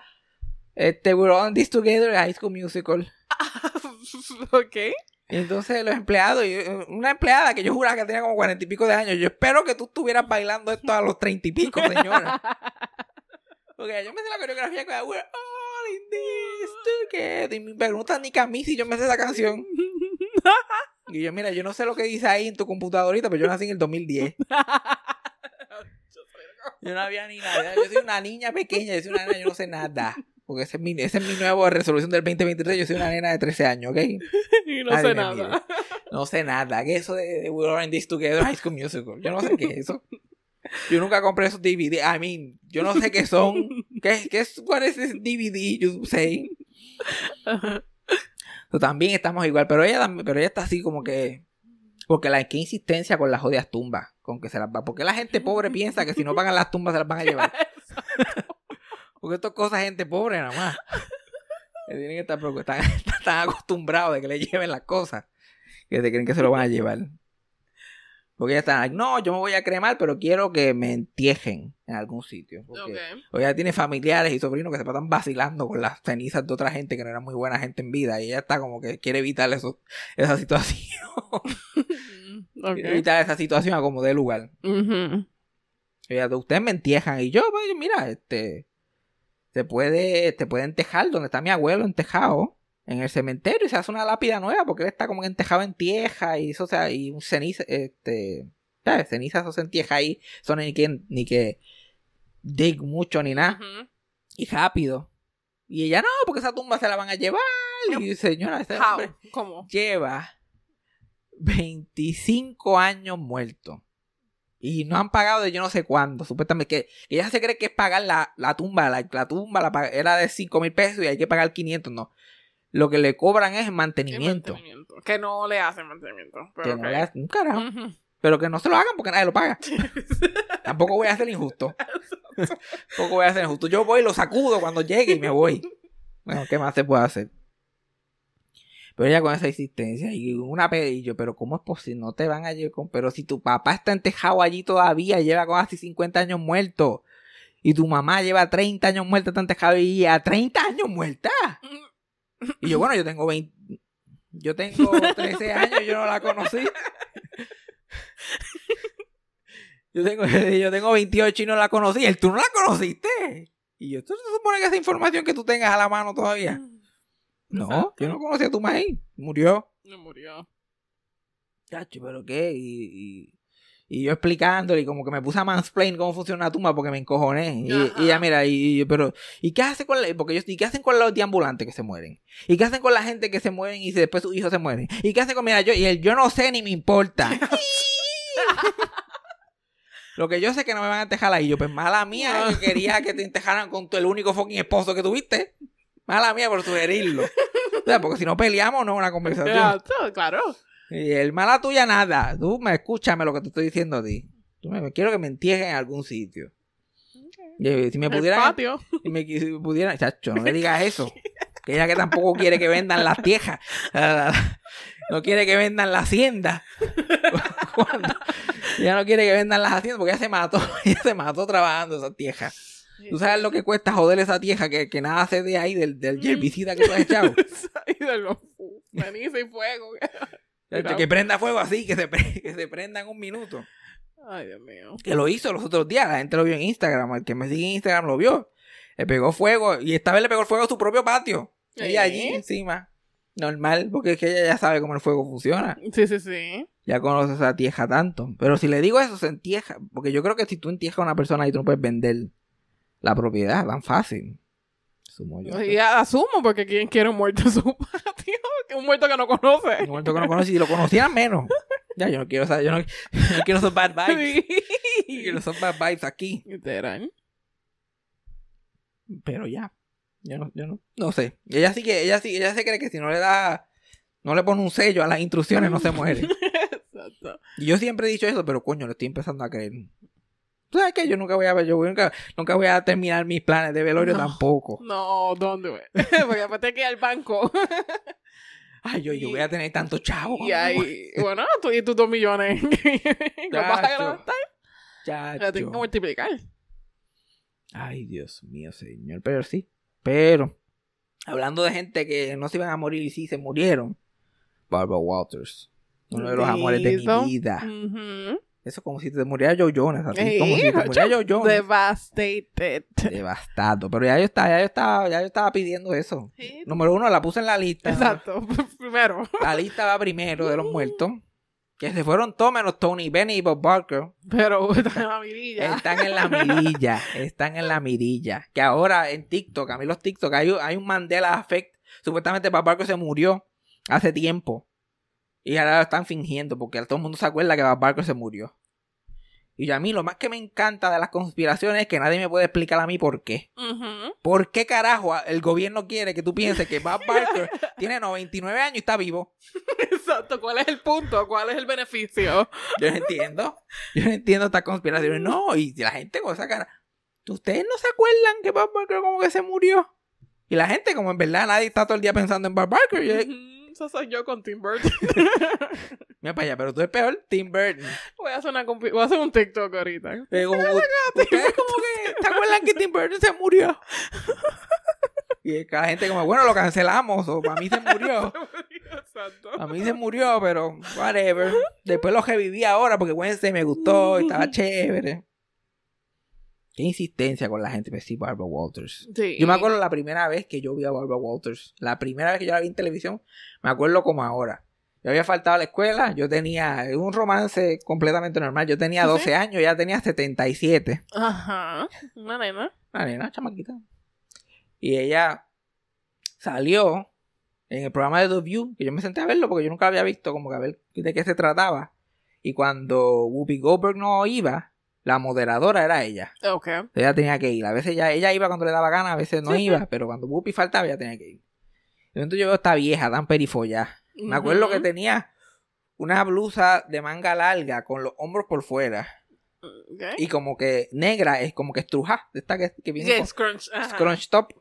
Este, we're on this together, High School Musical. ok. Y entonces los empleados, eh, una empleada que yo juraba que tenía como cuarenta y pico de años, yo espero que tú estuvieras bailando esto a los treinta y pico, señora. Porque yo me sé la coreografía con We're all in this together. Y me preguntan ni camisa y yo me sé esa canción. Y yo, mira, yo no sé lo que dice ahí en tu computadorita, pero yo nací en el 2010. Yo no había ni nada. Yo soy una niña pequeña, yo soy una nena, yo no sé nada. Porque esa es mi, esa es mi nueva resolución del 2023. Yo soy una nena de 13 años, ¿ok? y no Nadie sé nada. mire. No sé nada. ¿Qué es eso de, de We're in This Together High School Musical? Yo no sé qué es eso. Yo nunca compré esos DVD. I mean, yo no sé qué son. ¿Qué, qué es? ¿Cuál es ese DVD? You say. So, también estamos igual. Pero ella, pero ella está así como que. Porque la qué insistencia con las jodidas tumbas. Con que se las va. Porque la gente pobre piensa que si no pagan las tumbas se las van a llevar. Porque esto es cosa de gente pobre nada más. Tienen que estar preocup- están, están acostumbrados de que le lleven las cosas. Que se creen que se lo van a llevar. Porque ya están, no, yo me voy a cremar, pero quiero que me entierren en algún sitio. Porque Ok. o ella tiene familiares y sobrinos que se pasan vacilando con las cenizas de otra gente que no era muy buena gente en vida. Y ella está como que quiere evitar eso, esa situación. Quiere evitar esa situación a como dé lugar. Ujú. Ella, ustedes me entierran. Y yo, pues, mira, este. Se puede, te puede entejar donde está mi abuelo entejado. En el cementerio y se hace una lápida nueva porque él está como entejado en tierra y eso, o sea, y un ceniza, este, ¿sabes? Ceniza, eso se entierra ahí. Hay ni que, ni que dig mucho ni nada. Y rápido. Y ella, no, porque esa tumba se la van a llevar. Y señora, lleva 25 años muerto. Y no han pagado de yo no sé cuándo. Supuestamente que, que ella se cree que es pagar la, la tumba. La, la tumba la era de 5 mil pesos y hay que pagar 500. No. Lo que le cobran es ¿Qué mantenimiento. mantenimiento? Que no le hacen mantenimiento. Que Pero no ok. le hacen un carajo. Ujú. Pero que no se lo hagan porque nadie lo paga. Tampoco voy a hacer injusto. Tampoco voy a hacer injusto. Yo voy, lo sacudo cuando llegue y me voy. Bueno, ¿qué más se puede hacer? Pero ella con esa insistencia y una pedillo, pero ¿cómo es posible? No te van a llevar con... Pero si tu papá está entejado allí todavía, lleva casi 50 años muerto. Y tu mamá lleva 30 años muerta, está entejado y a 30 años muerta. Y yo, bueno, yo tengo 20... Yo tengo 13 años, yo no la conocí. Yo tengo, yo tengo 28 y no la conocí. ¿El tú no la conociste? Y yo, ¿tú se supone que esa información que tú tengas a la mano todavía? No, yo no conocía a tu maíz. Murió. No murió. Chacho, ¿pero qué? Y, y, y yo explicándole y como que me puse a mansplain cómo funciona una tumba porque me encojoné. Y, y ella, mira, y, pero, ¿y qué hace con la, porque yo, ¿y qué hacen con los deambulantes que se mueren? ¿Y qué hacen con la gente que se mueren y se- después sus hijos se mueren? ¿Y qué hacen con, mira, yo, y el yo no sé ni me importa. Lo que yo sé que no me van a entejar ahí. Yo, pues mala mía, que quería que te entejaran con tu, el único fucking esposo que tuviste. Mala mía por sugerirlo. O sea, porque si no peleamos, no es una conversación. Ya, claro. Y el mala tuya nada. Tú me escúchame lo que te estoy diciendo a ti. Tú me, quiero que me entierren en algún sitio. Y si me El pudieran, patio. si me si me pudieran, chacho, no le digas eso. Que ella que tampoco quiere que vendan las tierras. No quiere que vendan la hacienda. Cuando- ella no quiere que vendan las haciendas porque ella se mató. Ella se mató trabajando esa tierra. ¿Tú sabes lo que cuesta joder esa tierra que, que nada se de ahí del, del herbicida que tú has echado? y de los ceniza y fuego. Que prenda fuego así, que se, pre- que se prenda en un minuto. Ay, Dios mío. que lo hizo los otros días, la gente lo vio en Instagram, el que me sigue en Instagram lo vio. Le pegó fuego y esta vez le pegó el fuego a su propio patio. Ella ¿Eh? allí encima. Normal, porque es que ella ya sabe cómo el fuego funciona. Sí, sí, sí. Ya conoce esa tieja tanto. Pero si le digo eso, se entieja. Porque yo creo que si tú entiejas a una persona y tú no puedes vender la propiedad tan fácil. Sumo yo. Y asumo, porque ¿quién quiere un muerto en su patio? Un muerto que no conoce. Un momento que no conoce, si lo conocieran menos. Ya, yo no quiero, saber- yo no, yo no quiero esos bad vibes. Yo quiero esos bad vibes aquí. Literal. Pero ya. Yo no, yo no, no sé. Ella sí que, ella sí, ella se cree que si no le da, no le pone un sello a las instrucciones, no se muere. Exacto. Y yo siempre he dicho eso, pero coño, lo estoy empezando a creer. ¿Tú sabes qué? Yo nunca voy a yo nunca, nunca voy a terminar mis planes de velorio No. tampoco. No, ¿dónde? güey? Porque después te queda al banco. Ay, yo, yo voy a tener tanto chavo. y ahí, bueno, tú y tus dos millones. ¿Qué vas a levantar? Chacho. La tienes que multiplicar. Ay, Dios mío, señor. Pero sí. Pero, hablando de gente que no se iban a morir y sí se murieron. Barbara Walters. Uno de los amores de mi vida. Ujú. Eso es como si te muriera Joe Jonas. Así, Ey, como si te muriera Joe Jonas. Devastated. Devastado. Pero ya yo estaba, ya yo estaba, ya yo estaba pidiendo eso. Sí. Número uno, la puse en la lista. Exacto. Primero. La lista va primero de los muertos. Que se fueron todos menos Tony Benny y Bob Barker. Pero está en la mirilla. Están en la mirilla. están en la mirilla. Que ahora en TikTok, a mí los TikTok, hay, un- hay un Mandela Effect. Supuestamente Bob Barker se murió hace tiempo. Y ahora lo están fingiendo porque todo el mundo se acuerda que Bob Barker se murió. Y a mí lo más que me encanta de las conspiraciones es que nadie me puede explicar a mí por qué. ¿Por qué carajo el gobierno quiere que tú pienses que Bob Barker tiene 99 años y está vivo? Exacto. ¿Cuál es el punto? ¿Cuál es el beneficio? Yo no entiendo. Yo no entiendo estas conspiraciones. No, y la gente con esa cara. ¿Ustedes no se acuerdan que Bob Barker como que se murió? Y la gente, como en verdad nadie está todo el día pensando en Bob Barker. Eso soy yo con Tim Burton. Mira para allá, pero tú es peor, Tim Burton. Voy a hacer, una compi- Voy a hacer un TikTok ahorita. Eh, como- ustedes como que, ¿te acuerdan que Tim Burton se murió? Y la gente como, bueno, lo cancelamos, o para mí se murió. Exacto. A mí se murió, pero whatever. Después lo reviví ahora porque Wednesday me gustó, estaba chévere. Qué insistencia con la gente, pues sí, Barbara Walters. Sí. Yo me acuerdo la primera vez que yo vi a Barbara Walters. La primera vez que yo la vi en televisión, me acuerdo como ahora. Yo había faltado a la escuela, yo tenía un romance completamente normal. Yo tenía ¿Sí? 12 años, ya tenía 77. Ajá. Una nena. Una nena, chamaquita. Y ella salió en el programa de The View, que yo me senté a verlo porque yo nunca había visto como que a ver de qué se trataba. Y cuando Whoopi Goldberg no iba, la moderadora era ella. Ella tenía que ir. A veces ella, ella iba cuando le daba gana, a veces no Sí, sí. iba, pero cuando Whoopi faltaba, ella tenía que ir. Entonces yo veo esta vieja tan perifollada. Me acuerdo que tenía una blusa de manga larga con los hombros por fuera. Y como que negra, es como que estruja, esta que, que viene con scrunch. Top.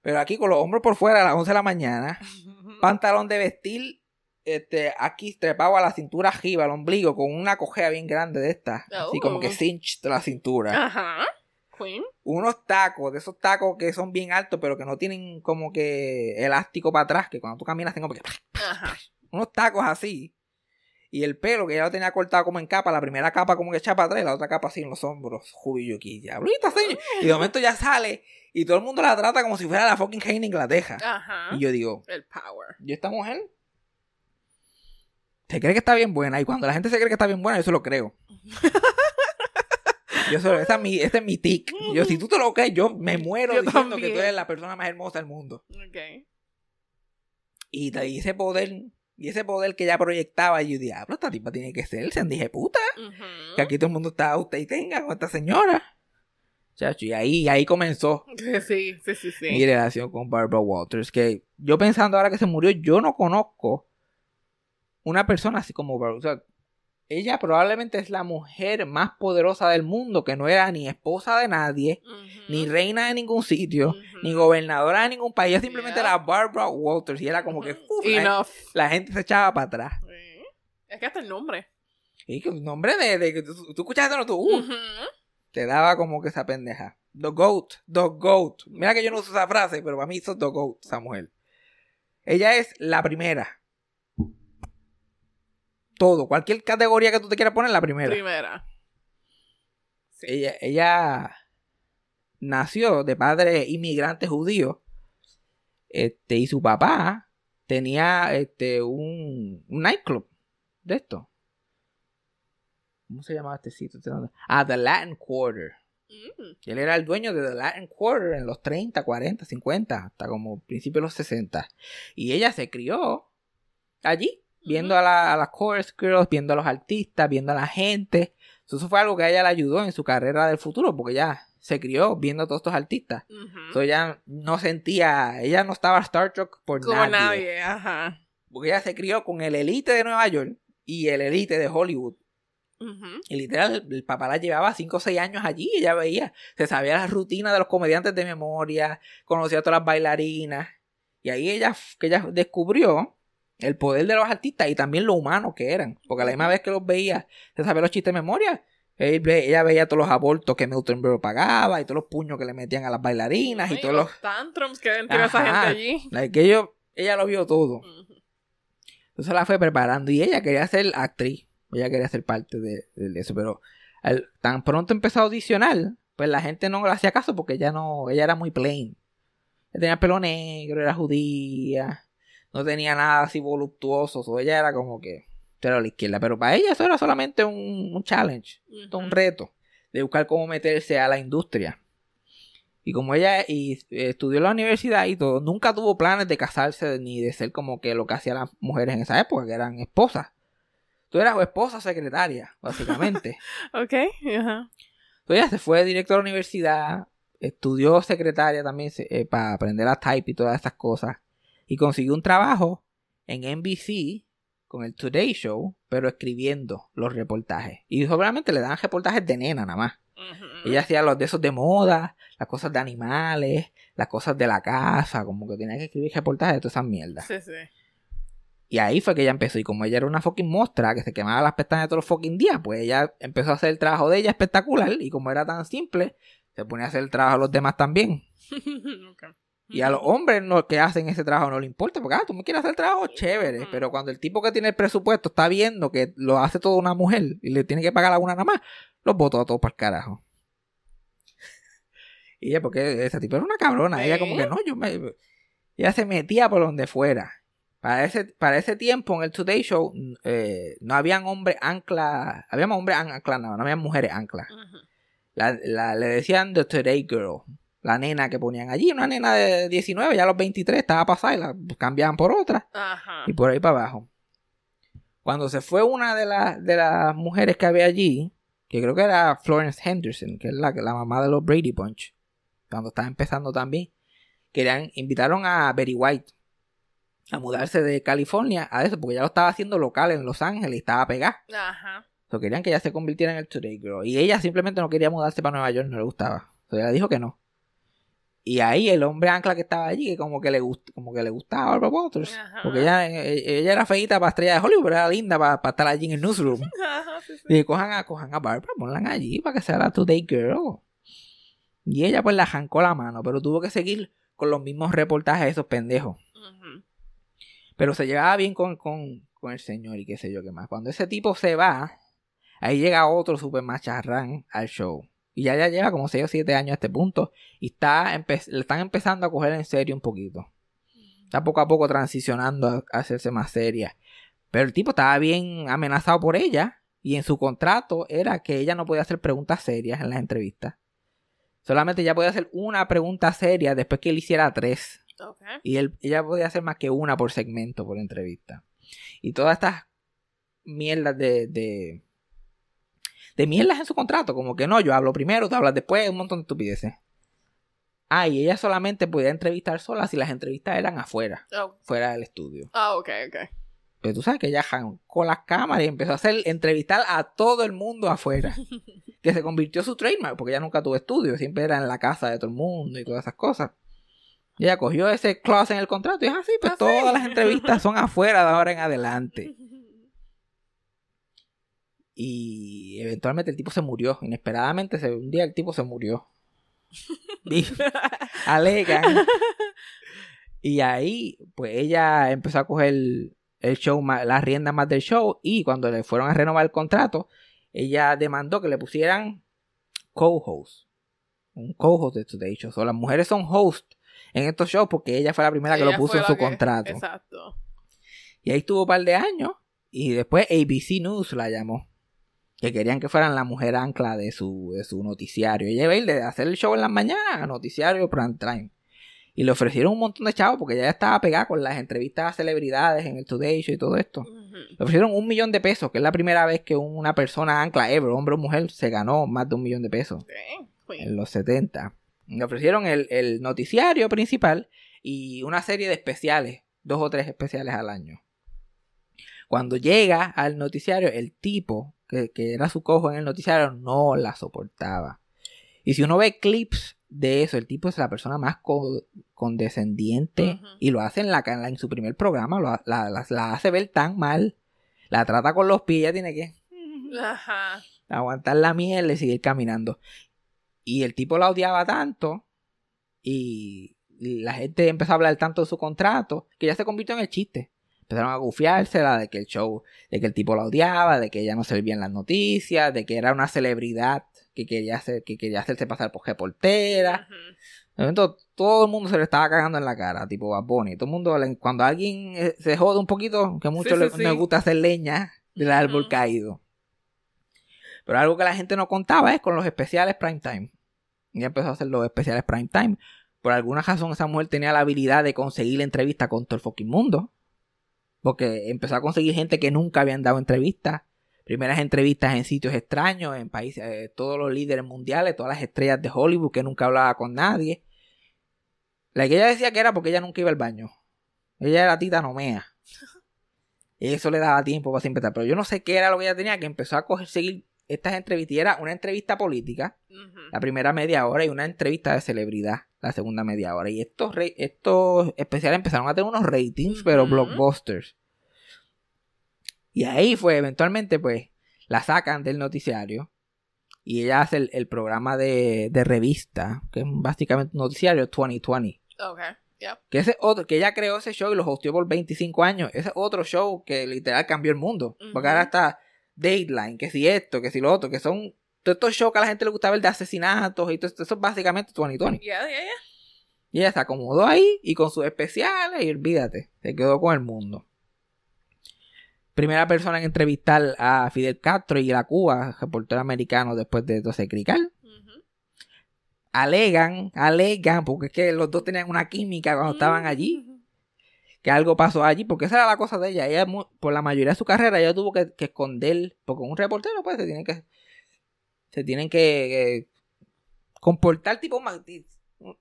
Pero aquí con los hombros por fuera a las 11 de la mañana. Pantalón de vestir, este, aquí trepado a la cintura arriba, al ombligo, con una cojea bien grande de esta. Así Oh. como que cinch la cintura. Ajá. Queen. Unos tacos, de esos tacos que son bien altos, pero que no tienen como que elástico para atrás, que cuando tú caminas tengo que... Ajá. Unos tacos así. Y el pelo, que ella lo tenía cortado como en capa, la primera capa como que echada para atrás y la otra capa así en los hombros. Jubillo aquí, diablita, señor. Y de momento ya sale y todo el mundo la trata como si fuera la fucking de Inglaterra. Ajá. Y yo digo, El power. ¿y esta mujer? Se cree que está bien buena. Y cuando la gente se cree que está bien buena, yo se lo creo. Yo solo, esta es mi, este es mi tic. Yo, si tú te lo crees, yo me muero Yo diciendo que tú eres la persona más hermosa del mundo. Ok. Y, y ese poder, y ese poder que ella proyectaba, yo diablo, esta tipa tiene que ser, se dije puta. Que aquí todo el mundo está usted y tenga con esta señora. Chacho, y ahí, ahí comenzó Sí, sí, sí, sí. mi relación con Barbara Walters. Que yo pensando ahora que se murió, yo no conozco una persona así como Barbara. O sea, ella probablemente es la mujer más poderosa del mundo, que no era ni esposa de nadie, ni reina de ningún sitio, ni gobernadora de ningún país. Ella simplemente Yeah. era Barbara Walters. Y era como que uf, la, gente se echaba para atrás. Sí. Es que hasta el nombre. Y que un nombre de, tú, tú escuchaste no tú, uh, te daba como que esa pendeja. The GOAT, The GOAT. Mira que yo no uso esa frase, pero para mí eso es The GOAT, esa mujer. Ella es la primera. Todo, cualquier categoría que tú te quieras poner, la primera. Primera. Sí. Ella, ella nació de padre inmigrante judío. Este, y su papá tenía este un, un nightclub de esto. ¿Cómo se llamaba este sitio? Ah, The Latin Quarter. Mm. Él era el dueño de The Latin Quarter en los 30, 40, 50, hasta como principios de los 60. Y ella se crió allí, viendo a, la- a las chorus girls, viendo a los artistas, viendo a la gente. Eso fue algo que a ella le ayudó en su carrera del futuro, porque ella se crió viendo a todos estos artistas. Ujú. Entonces ella no sentía, ella no estaba Star Trek por Como nadie, nadie. Ajá. Porque ella se crió con el elite de Nueva York y el elite de Hollywood. Y literal, el papá la llevaba 5 o 6 años allí. Ella veía, se sabía las rutinas de los comediantes de memoria, conocía a todas las bailarinas. Y ahí ella, que ella descubrió el poder de los artistas y también lo humanos que eran. Porque a la misma vez que los veía, se sabía los chistes de memoria. Ella veía todos los abortos que Milton pagaba y todos los puños que le metían a las bailarinas y Ay, todos los. tantrums que esa gente allí. que ellos- ella lo vio todo. Entonces la fue preparando y ella quería ser actriz. Ella quería ser parte de, de eso, pero al- tan pronto empezó a audicionar, pues la gente no le hacía caso porque ella no, ella era muy plain. Ella tenía pelo negro, era judía, no tenía nada así voluptuoso, so ella era como que era a la izquierda, pero para ella eso era solamente un, un challenge, un reto de buscar cómo meterse a la industria. Y como ella y, estudió en la universidad y todo, nunca tuvo planes de casarse ni de ser como que lo que hacían las mujeres en esa época, que eran esposas. Tú eras esposa secretaria, básicamente. Ok. Ajá. Entonces ella se fue directo a la universidad, estudió secretaria también eh, para aprender a type y todas esas cosas. Y consiguió un trabajo en NBC con el Today Show, pero escribiendo los reportajes. Y obviamente le dan reportajes de nena nada más. Ella hacía los de esos de moda, las cosas de animales, las cosas de la casa, como que tenía que escribir reportajes de todas esas mierdas. Sí, sí. Y ahí fue que ella empezó. Y como ella era una fucking mostra que se quemaba las pestañas todos los fucking días, pues ella empezó a hacer el trabajo de ella espectacular. Y como era tan simple, se ponía a hacer el trabajo de los demás también. Y a los hombres no, que hacen ese trabajo no le importa, porque ah, tú me quieres hacer el trabajo chévere. Pero cuando el tipo que tiene el presupuesto está viendo que lo hace toda una mujer y le tiene que pagar a una nada más, los votó a todos para el carajo. Y ella, porque esa tipo era una cabrona, ella como que no, yo me. Ella se metía por donde fuera. Para ese, para ese tiempo en el Today Show eh, no habían hombres ancla, habíamos hombres ancla, no, no habían mujeres ancla. La, la- le decían The Today Girl. La nena que ponían allí, una nena de 19, ya a los 23 estaba pasada y la cambiaban por otra. Ajá. Y por ahí para abajo. Cuando se fue una de, las de las mujeres que había allí, que creo que era Florence Henderson, que es la, la mamá de los Brady Bunch, cuando estaba empezando también, querían, invitaron a Betty White a mudarse de California a eso, porque ya lo estaba haciendo local en Los Ángeles y estaba pegada. Ajá. So, querían que ella se convirtiera en el Today Girl. Y ella simplemente no quería mudarse para Nueva York, no le gustaba. So, ella dijo que no. Y ahí el hombre ancla que estaba allí, que como que le, gust como que le gustaba a Barbara Walters. Ajá. Porque ella, eh, ella era feita para estrella de Hollywood, pero era linda para, para estar allí en el newsroom. Ajá, sí, sí. Y cojan a, cojan a Barbara, ponlan allí para que sea la Today Girl. Y ella pues la arrancó la mano, pero tuvo que seguir con los mismos reportajes de esos pendejos. Pero se llevaba bien con, con, con el señor y qué sé yo qué más. Cuando ese tipo se va, ahí llega otro super macharrán al show. Y ya, ya lleva como 6 o 7 años a este punto. Y está empe- le están empezando a coger en serio un poquito. Está poco a poco transicionando a, a hacerse más seria. Pero el tipo estaba bien amenazado por ella. Y en su contrato era que ella no podía hacer preguntas serias en las entrevistas. Solamente ella podía hacer una pregunta seria después que él hiciera tres. Y él, ella podía hacer más que una por segmento, por entrevista. Y todas estas mierdas de, de, de mierdas en su contrato. Como que no, yo hablo primero, tú hablas después, un montón de estupideces. Ah, y ella solamente podía entrevistar sola si las entrevistas eran afuera, Oh. fuera del estudio. Ah, ok, ok. Pero tú sabes que ella con las cámaras y empezó a hacer entrevistar a todo el mundo afuera. que se convirtió en su trademark, porque ella nunca tuvo estudio, siempre era en la casa de todo el mundo y todas esas cosas. Y ella cogió ese clause en el contrato y dijo, así, pues Ah, sí. todas las entrevistas son afuera de ahora en adelante. Y eventualmente el tipo se murió, inesperadamente, se- un día el tipo se murió. Alegan. Y ahí, pues ella empezó a coger el show, las riendas más del show. Y cuando le fueron a renovar el contrato, ella demandó que le pusieran co-host. Un co-host de Today Show. O las mujeres son host en estos shows porque ella fue la primera que Ella lo puso en su que- contrato. Exacto. Y ahí estuvo un par de años. Y después ABC News la llamó. Que querían que fueran la mujer ancla de su, de su noticiario. Ella iba a ir de hacer el show en las mañanas a noticiario prime time. Y le ofrecieron un montón de chavos porque ella ya estaba pegada con las entrevistas a celebridades en el Today Show y todo esto. Le ofrecieron un millón de pesos, que es la primera vez que una persona ancla ever, hombre o mujer, se ganó más de un millón de pesos en los 70. Le ofrecieron el, el noticiario principal y una serie de especiales, dos o tres especiales al año. Cuando llega al noticiario, el tipo que, que era su cojo en el noticiario no la soportaba. Y si uno ve clips de eso, el tipo es la persona más co- condescendiente y lo hace en, la, en, su primer programa, lo la, la- la hace ver tan mal, la trata con los pies, ella tiene que Ajá. aguantar la miel y seguir caminando. Y el tipo la odiaba tanto y la gente empezó a hablar tanto de su contrato que ya se convirtió en el chiste. Empezaron a gufiársela de que el show, de que el tipo la odiaba, de que ella no servía en las noticias, de que era una celebridad que quería, hacer, que quería hacerse pasar por reportera. Ujú. De momento, todo el mundo se le estaba cagando en la cara, tipo Bad Bunny. Todo el mundo, cuando alguien eh, se jode un poquito, que mucho Sí, sí, sí. les gusta hacer leña del árbol caído. Pero algo que la gente no contaba es con los especiales prime time. Y empezó a hacer los especiales prime time. Por alguna razón esa mujer tenía la habilidad de conseguir entrevistas con todo el fucking mundo. Porque empezó a conseguir gente que nunca habían dado entrevistas. Primeras entrevistas en sitios extraños, en países, eh, todos los líderes mundiales, todas las estrellas de Hollywood que nunca hablaba con nadie. La que ella decía que era porque ella nunca iba al baño. Ella era tita nomea. Y eso le daba tiempo para siempre estar. Pero yo no sé qué era lo que ella tenía, que empezó a coger, seguir estas entrevistas. Y era una entrevista política, la primera media hora, y una entrevista de celebridad, la segunda media hora. Y estos, re- estos especiales empezaron a tener unos ratings, pero blockbusters. Y ahí fue, eventualmente, pues, la sacan del noticiario. Y ella hace el, el programa de, de revista, que es básicamente un noticiario 2020. Ok. Yep. Que ese otro, que ella creó ese show y lo hosteó por 25 años. Ese otro show que literal cambió el mundo. Porque ahora está Dateline, que si esto, que si lo otro, que son todos estos shows que a la gente le gusta ver de asesinatos y todo esto, eso es básicamente 2020. Yeah, yeah, yeah. Y ella se acomodó ahí y con sus especiales y olvídate, se quedó con el mundo. Primera persona en entrevistar a Fidel Castro y a Cuba, reportero americano después de José Crical. Alegan, alegan, porque es que los dos tenían una química cuando estaban allí. Que algo pasó allí, porque esa era la cosa de ella. Ella, por la mayoría de su carrera, ella tuvo que, que esconder, porque un reportero, pues, se tiene que, se tienen que eh, comportar tipo,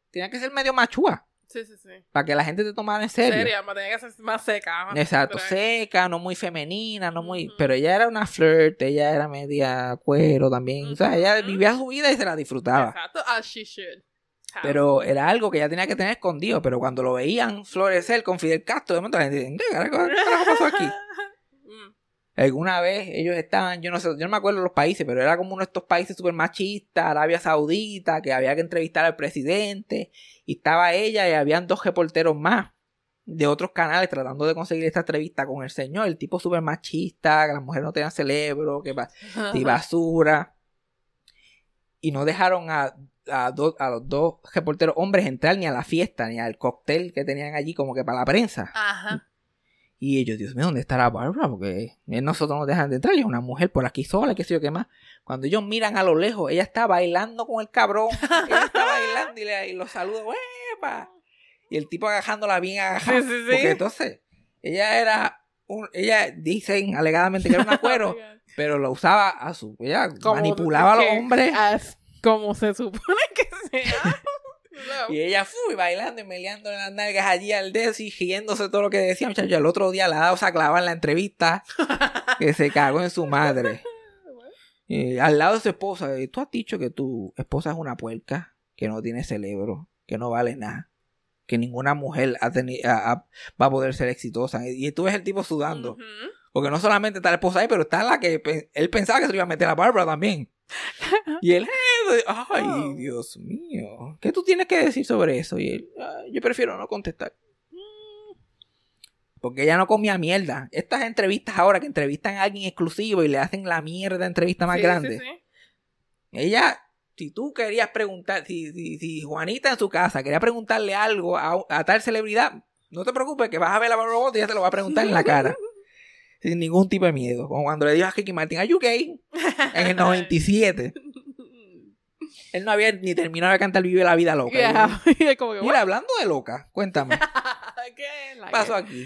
tiene que ser medio machúa, Sí, sí, sí. para que la gente te tomara en serio. Seria, tenía que ser más seca. Exacto, Pero- seca, no muy femenina, no muy, pero ella era una flirt, ella era media cuero también, o sea, ella vivía su vida y se la disfrutaba. Exacto, as she should. Pero era algo que ella tenía que tener escondido. Pero cuando lo veían florecer con Fidel Castro, de momento la gente dice, ¿qué carajo, qué carajo pasó aquí? Mm. Alguna vez ellos estaban, yo no sé, yo no me acuerdo los países, pero era como uno de estos países súper machistas, Arabia Saudita, que había que entrevistar al presidente. Y estaba ella y habían dos reporteros más. de otros canales tratando de conseguir esta entrevista con el señor. El tipo súper machista, que las mujeres no tenían cerebro, que y basura. Y no dejaron a, a, do- a los dos reporteros hombres entrar ni a la fiesta, ni al cóctel que tenían allí como que para la prensa. Ajá. Y ellos, Dios mío, ¿dónde estará Barbara? Porque nosotros nos dejan de entrar y es una mujer por aquí sola, qué sé yo qué más. Cuando ellos miran a lo lejos, ella está bailando con el cabrón. ella está bailando y, le, y los saluda. Y el tipo agajándola bien agajada. Sí, sí, sí. Porque entonces, ella era, un, ella dicen alegadamente que era una cuero, pero lo usaba a su, ella Como manipulaba a los hombres. as- como se supone que sea. Y ella fue bailando y meleando en las nalgas allí al y riéndose todo lo que decía, muchacho. El otro día la dado esa clava en la entrevista que se cagó en su madre. Y al lado de su esposa, y tú has dicho que tu esposa es una puerca, que no tiene cerebro, que no vale nada, que ninguna mujer ha a- a- va a poder ser exitosa. Y tú ves el tipo sudando. Porque no solamente está la esposa ahí, pero está la que pe- él pensaba que se lo iba a meter a Barbara también. Y él, "Eh, ay, Oh. Dios mío, ¿qué tú tienes que decir sobre eso? Y él, "Ah, yo prefiero no contestar. Porque ella no comía mierda. Estas entrevistas ahora que entrevistan a alguien exclusivo y le hacen la mierda entrevista más Sí, grande. sí, sí. Ella, si tú querías preguntar, si, si, si Juanita en su casa quería preguntarle algo a, a tal celebridad, no te preocupes que vas a ver a Barbara Walters y ella te lo va a preguntar en la cara. sin ningún tipo de miedo. Como cuando le dijo a Ricky Martin, ¿Are you gay? En el 97. Él no había ni terminado de cantar Vive la Vida Loca. Yeah. Y es como que, Mira, hablando de loca, cuéntame? ¿Qué? ¿qué Like pasó aquí?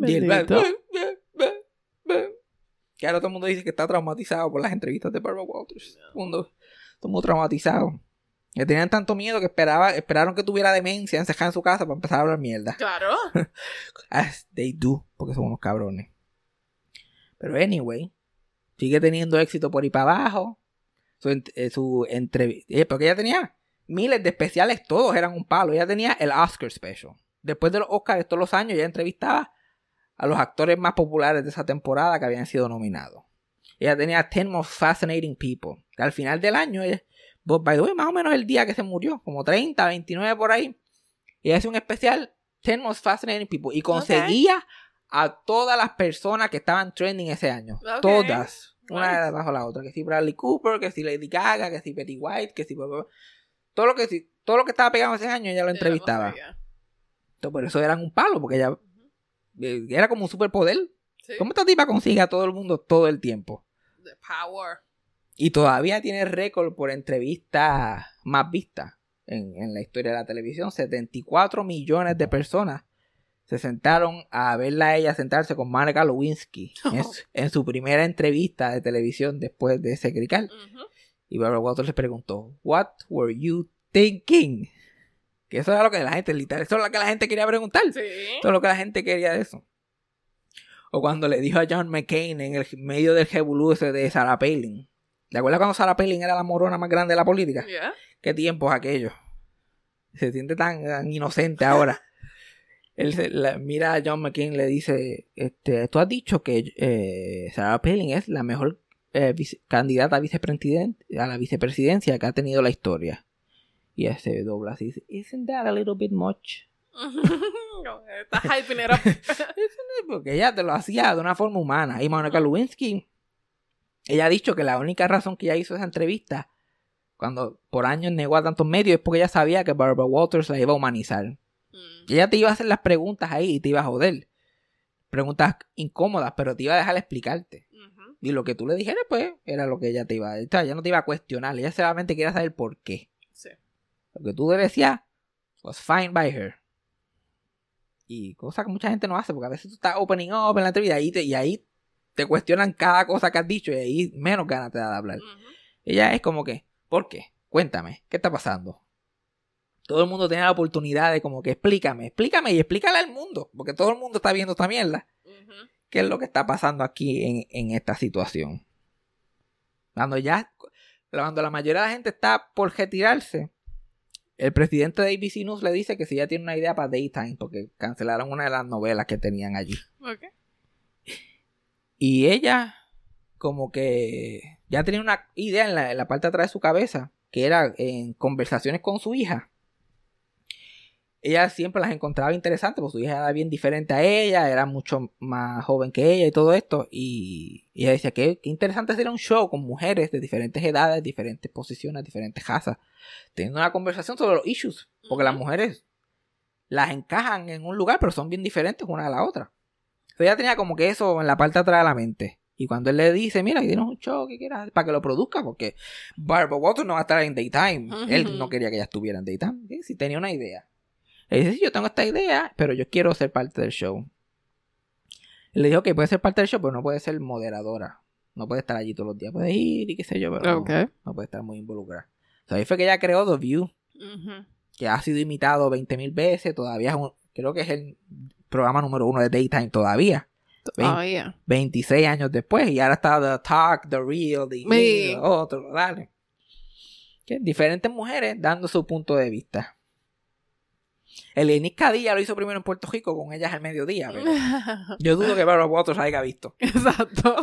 Y él, Bendito. que ahora todo el mundo dice que está traumatizado por las entrevistas de Barbara Walters. Todo el mundo, todo mundo traumatizado. Que tenían tanto miedo que esperaba, esperaron que tuviera demencia encerrada en su casa para empezar a hablar mierda. Claro. As they do, porque son unos cabrones. Pero anyway, sigue teniendo éxito por ahí para abajo. Su, eh, su entrevista. porque ella tenía miles de especiales, todos eran un palo. Ella tenía el Oscar Special. Después de los Oscars, todos los años, ella entrevistaba a los actores más populares de esa temporada que habían sido nominados. Ella tenía 10 Most Fascinating People. Al final del año, ella, by the way, más o menos el día que se murió, como 30, 29 por ahí. Ella hace un especial 10 Most Fascinating People y conseguía a todas las personas que estaban trending ese año. Todas. Una de la otra. Que si Bradley Cooper, que si Lady Gaga, que si Betty White, que si... Todo lo que, si- todo lo que estaba pegado ese año ella lo entrevistaba. Entonces, por eso eran un palo, porque ella eh, era como un superpoder. Sí. ¿Cómo esta tipa consigue a todo el mundo todo el tiempo? The power. Y todavía tiene récord por entrevistas más vistas en, en la historia de la televisión. 74 millones de personas se sentaron a verla a ella sentarse con Monica Lewinsky en, su, en su primera entrevista de televisión después de ese crical. Y Barbara Walters le preguntó, What were you thinking? Que eso era lo que la gente, literal, eso es lo que la gente quería preguntar. Sí. Todo lo que la gente quería de eso. O cuando le dijo a John McCain en el medio del revolú ese de Sarah Palin. ¿Te acuerdas cuando Sarah Palin era la morona más grande de la política? Yeah. ¿Qué tiempos aquellos? Se siente tan, tan inocente ahora. Él se- la- mira a John McCain y le dice, este, tú has dicho que eh, Sarah Palin es la mejor eh, vice- candidata a, vicepresidente, a la vicepresidencia que ha tenido la historia. Y él se dobla así y dice, ¿Isn't that a little bit much? Como que Está hyping it up. Porque ella te lo hacía de una forma humana. Y Monica Lewinsky, ella ha dicho que la única razón que ella hizo esa entrevista, cuando por años negó a tantos medios, es porque ella sabía que Barbara Walters la iba a humanizar. Mm. Ella te iba a hacer las preguntas ahí y te iba a joder. Preguntas incómodas, pero te iba a dejar explicarte. Y lo que tú le dijeras, pues, era lo que ella te iba a decir. Ella no te iba a cuestionar, ella solamente quería saber por qué. Sí. Lo que tú le decías was fine by her. Y cosa que mucha gente no hace, porque a veces tú estás opening up en la entrevista y, te- y ahí te cuestionan cada cosa que has dicho y ahí menos ganas te da de hablar. Ella es como que, ¿por qué? Cuéntame, ¿qué está pasando? Todo el mundo tiene la oportunidad de como que explícame, explícame y explícale al mundo, porque todo el mundo está viendo esta mierda. ¿Qué es lo que está pasando aquí en, en esta situación? Cuando ya, cuando la mayoría de la gente está por retirarse, el presidente de ABC News le dice que si ya tiene una idea para Daytime, porque cancelaron una de las novelas que tenían allí. Y ella, como que ya tenía una idea en la, en la parte de atrás de su cabeza, que era en conversaciones con su hija. Ella siempre las encontraba interesantes, porque su hija era bien diferente a ella, era mucho más joven que ella y todo esto. Y, y ella decía que interesante sería un show con mujeres de diferentes edades, diferentes posiciones, diferentes casas, teniendo una conversación sobre los issues. Porque las mujeres las encajan en un lugar, pero son bien diferentes una de la otra. Entonces ella tenía como que eso en la parte de atrás de la mente. Y cuando él le dice, mira, que tienes un show que quieras, para que lo produzca, porque Barbara Walters no va a estar en daytime. Él no quería que ella estuviera en daytime. ¿sí? Si tenía una idea. Él dice, sí, yo tengo esta idea, pero yo quiero ser parte del show. Le dijo que puede ser parte del show, pero no puede ser moderadora. No puede estar allí todos los días. Puede ir y qué sé yo, pero no- puede estar muy involucrada. O sea, ahí fue que ella creó The View, que ha sido imitado 20.000 veces. Todavía es un, creo que es el programa número uno de Daytime todavía. Vein- Oh, yeah. 26 años después. Y ahora está The Talk, The Real, The Sí. Otro, dale. Que diferentes mujeres dando su punto de vista. El Enis Cadilla lo hizo primero en Puerto Rico con ellas al mediodía. pero yo dudo que Barbara Waters haya visto. Exacto.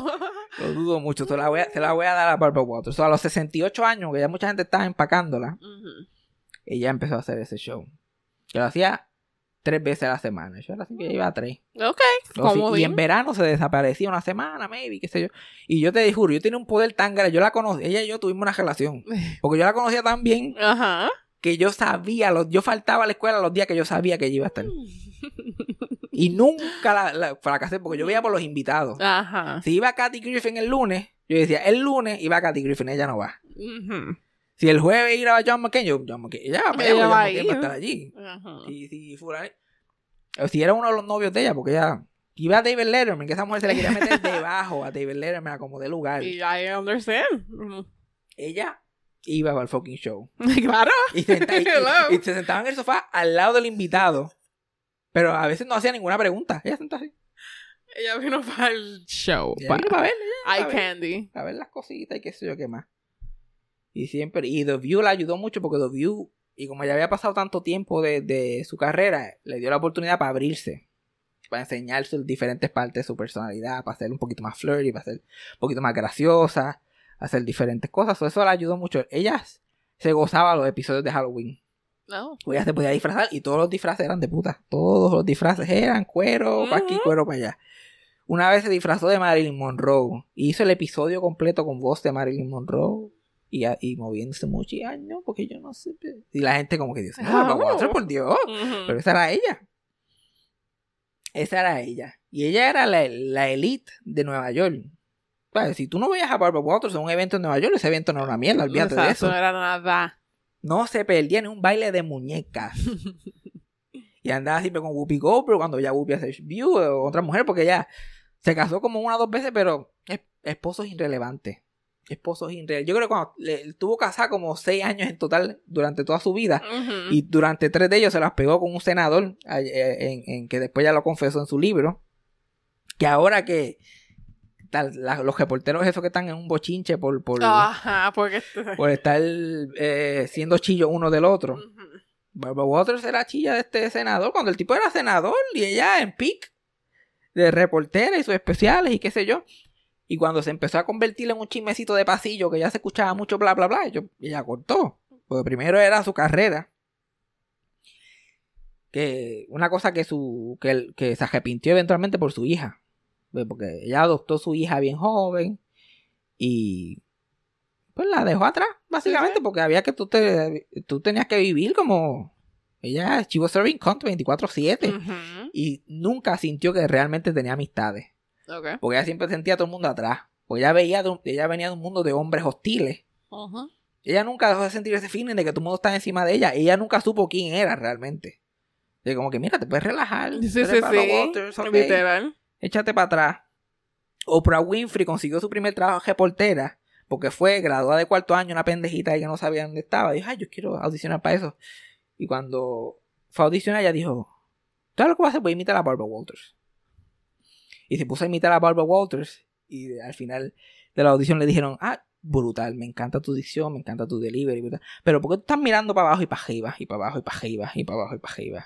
Lo dudo mucho. Se la voy a, se la voy a dar a Barbara Waters. O sea, a los 68 años, que ya mucha gente estaba empacándola, Ujú. ella empezó a hacer ese show. Que lo hacía tres veces a la semana. Yo era así que iba a tres. Ok. Y en verano se desaparecía una semana, maybe, qué sé yo. Y yo te juro, yo tenía un poder tan grande. Yo la conocí, ella y yo tuvimos una relación. Porque yo la conocía tan bien Ajá. Que yo sabía, los, yo faltaba a la escuela los días que yo sabía que ella iba a estar. Y nunca la, la fracasé porque yo veía por los invitados. Ajá. Si iba Katy Griffin el lunes, yo decía, el lunes iba Katy Griffin, ella no va. Ujú. Si el jueves iba John McCain, yo, John McCain, ella va, para Ella a estar allí. Ajá. Si, si, fuera- o si era uno de los novios de ella, porque ella iba a David Letterman, que esa mujer se le quería meter debajo a David Letterman como de lugar. Y I understand. Ella iba al fucking show. Claro. Y, senta- y- y- Hello. y se sentaba en el sofá al lado del invitado. Pero a veces no hacía ninguna pregunta. Ella sentaba así. Ella vino para el show. Ella Para vino para verle, Eye para ver. candy. a ver las cositas y qué sé yo qué más. Y siempre, y The View la ayudó mucho porque The View, y como ya había pasado tanto tiempo de, de su carrera, le dio la oportunidad para abrirse, para enseñar sus diferentes partes de su personalidad, para ser un poquito más flirty, para ser un poquito más graciosa, hacer diferentes cosas. So, eso la ayudó mucho. Ella se gozaba los episodios de Halloween. No. Pues ella se podía disfrazar y todos los disfraces eran de puta. Todos los disfraces eran cuero, para aquí, cuero para allá. Una vez se disfrazó de Marilyn Monroe y hizo el episodio completo con voz de Marilyn Monroe y, a- y moviéndose mucho y ay no, porque yo no sé. Y la gente como que dice, ah, Ah, Water, oh. por Dios. Pero esa era ella. Esa era ella. Y ella era la, la elite de Nueva York. Vale, si tú no veías a Barbara Waters en un evento en Nueva York, ese evento no era una mierda, olvídate de eso No era nada. no se perdía en un baile de muñecas. y andaba siempre con Whoopi Goldberg cuando ya Whoopi hace View o otra mujer, porque ella se casó como una o dos veces, pero es, esposo es irrelevante. Esposo es irrelevante. Yo creo que cuando le, tuvo casada como seis años en total durante toda su vida. Y durante tres de ellos se las pegó con un senador, eh, en, en que después ya lo confesó en su libro. Que ahora que tal, la- los reporteros esos que están en un bochinche por, por, Ajá, porque. por estar eh, siendo chillo uno del otro. Ujú. Barbara Waters era chilla de este senador cuando el tipo era senador y ella en pic de reportera y sus especiales y qué sé yo. Y cuando se empezó a convertir en un chismecito de pasillo que ya se escuchaba mucho bla bla bla, yo- ella cortó. Porque primero era su carrera. Que una cosa que su que, que se arrepintió eventualmente por su hija. Pues Porque ella adoptó su hija bien joven y pues la dejó atrás, básicamente, Sí, porque había que tú te tú tenías que vivir como ella, she was serving country 24/7 Ujú. y nunca sintió que realmente tenía amistades, porque ella siempre sentía a todo el mundo atrás, porque ella veía de ella venía de un mundo de hombres hostiles. Ella nunca dejó de sentir ese feeling de que todo el mundo estaba encima de ella. Ella nunca supo quién era realmente. De como que, mira, te puedes relajar. Sí, sí, sí. Literal. Échate para atrás. Oprah Winfrey consiguió su primer trabajo de reportera porque fue graduada de cuarto año, una pendejita ahí que no sabía dónde estaba. Dijo, ay, yo quiero audicionar para eso. Y cuando fue a audicionar, ella dijo, ¿sabes lo que voy a hacer? Voy a imitar a Barbara Walters. Y se puso a imitar a Barbara Walters. Y al final de la audición le dijeron, ah, brutal, me encanta tu dicción, me encanta tu delivery. brutal. Pero ¿por qué tú estás mirando para abajo y para arriba? Y para abajo y para arriba, y para abajo y para arriba.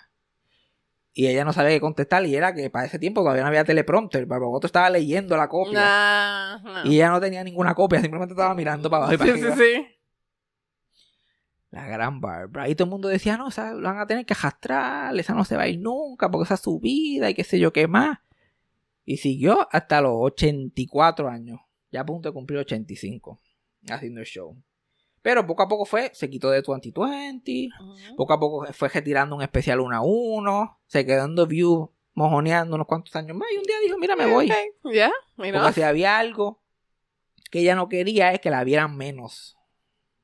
Y ella no sabía qué contestar, y era que para ese tiempo todavía no había teleprompter. Walters estaba leyendo la copia. Nah, no. Y ella no tenía ninguna copia, simplemente estaba mirando para abajo y para Sí, sí, arriba. sí. La gran Barbara. Y todo el mundo decía, no, esa lo van a tener que arrastrar, esa no se va a ir nunca porque esa es su vida y qué sé yo qué más. Y siguió hasta los 84 años, ya a punto de cumplir 85, haciendo el show. Pero poco a poco fue, se quitó de 2020, poco a poco fue retirando un especial uno a uno, se quedó en The View mojoneando unos cuantos años más y un día dijo, mira, me voy. Ya, mira. Porque si había algo que ella no quería es que la vieran menos.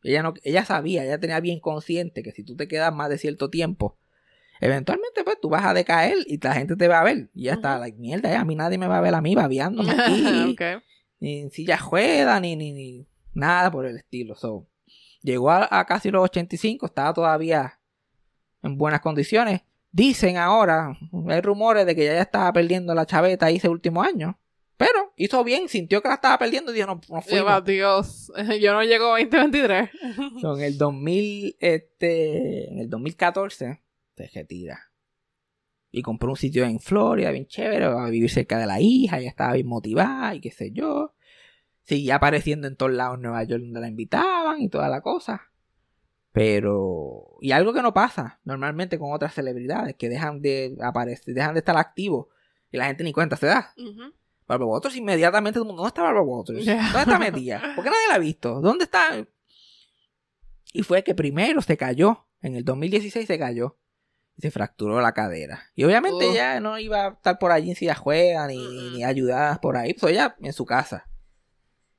Ella, no, ella sabía, ella tenía bien consciente que si tú te quedas más de cierto tiempo, eventualmente pues tú vas a decaer y la gente te va a ver. Y ya está, Ujú. like, mierda, ya a mí nadie me va a ver a mí babeándome aquí. Ni en silla ruedas, ni, ni, ni nada por el estilo. So, llegó a, a casi los 85, estaba todavía en buenas condiciones. Dicen ahora, hay rumores de que ya, ya estaba perdiendo la chaveta ahí ese último año. Pero hizo bien, sintió que la estaba perdiendo y dijo, no, no. Lleva, Dios, yo no llego a 2023. So, en el 2000, este, en el 2014 se retira. Y compró un sitio en Florida, bien chévere, a vivir cerca de la hija, ella estaba bien motivada y qué sé yo. Seguía apareciendo en todos lados en Nueva York donde la invitaban y toda la cosa. Pero, y algo que no pasa normalmente con otras celebridades que dejan de aparecer, dejan de estar activos y la gente ni cuenta se da. Ujú. Barbara Waters inmediatamente todo el mundo, ¿dónde está Barbara Waters? Ya. ¿Dónde está metida? ¿Por qué nadie la ha visto? ¿Dónde está? Y fue que primero se cayó, en el 2016 se cayó y se fracturó la cadera. Y obviamente Ugh. ella no iba a estar por allí en silla juega ni, Mm. ni ayudadas por ahí, pues ella en su casa.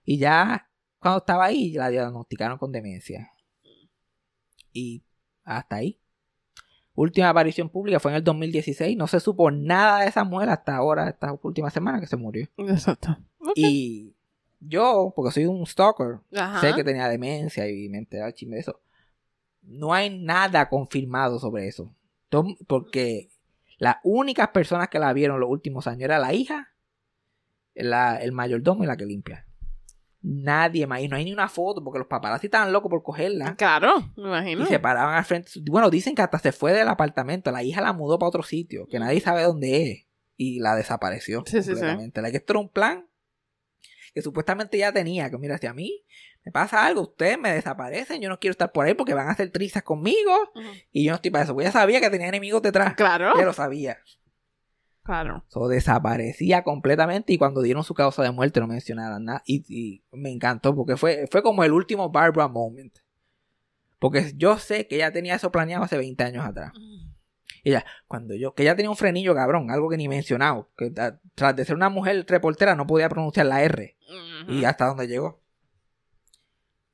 Y ya cuando estaba ahí la diagnosticaron con demencia. Y hasta ahí. Última aparición pública fue en el 2016. No se supo nada de esa mujer hasta ahora, esta última semana que se murió. Exacto. Y yo, porque soy un stalker, Ajá. sé que tenía demencia y me enteré al chisme de eso. No hay nada confirmado sobre eso. Porque las únicas personas que la vieron los últimos años era la hija, la- el mayordomo y la que limpia. Nadie más. Y no hay ni una foto porque los paparazzi estaban locos por cogerla. Claro, me imagino. Y se paraban al frente. Bueno, dicen que hasta se fue del apartamento. La hija la mudó para otro sitio, que nadie sabe dónde es. Y la desapareció. Sí, sí. La que esto era un plan que supuestamente ya tenía. Que mira, si a mí me pasa algo, ustedes me desaparecen. Yo no quiero estar por ahí porque van a hacer trizas conmigo. Y yo no estoy para eso. Pues ella sabía que tenía enemigos detrás. Claro. Ella lo sabía. Claro. So, desaparecía completamente y cuando dieron su causa de muerte no mencionaron nada. Y, y me encantó porque fue, fue como el último Barbara moment. Porque yo sé que ella tenía eso planeado hace 20 años atrás. Y ella, cuando yo, que ella tenía un frenillo cabrón, algo que ni mencionado. Que ta- tras de ser una mujer reportera no podía pronunciar la R. Y hasta donde llegó.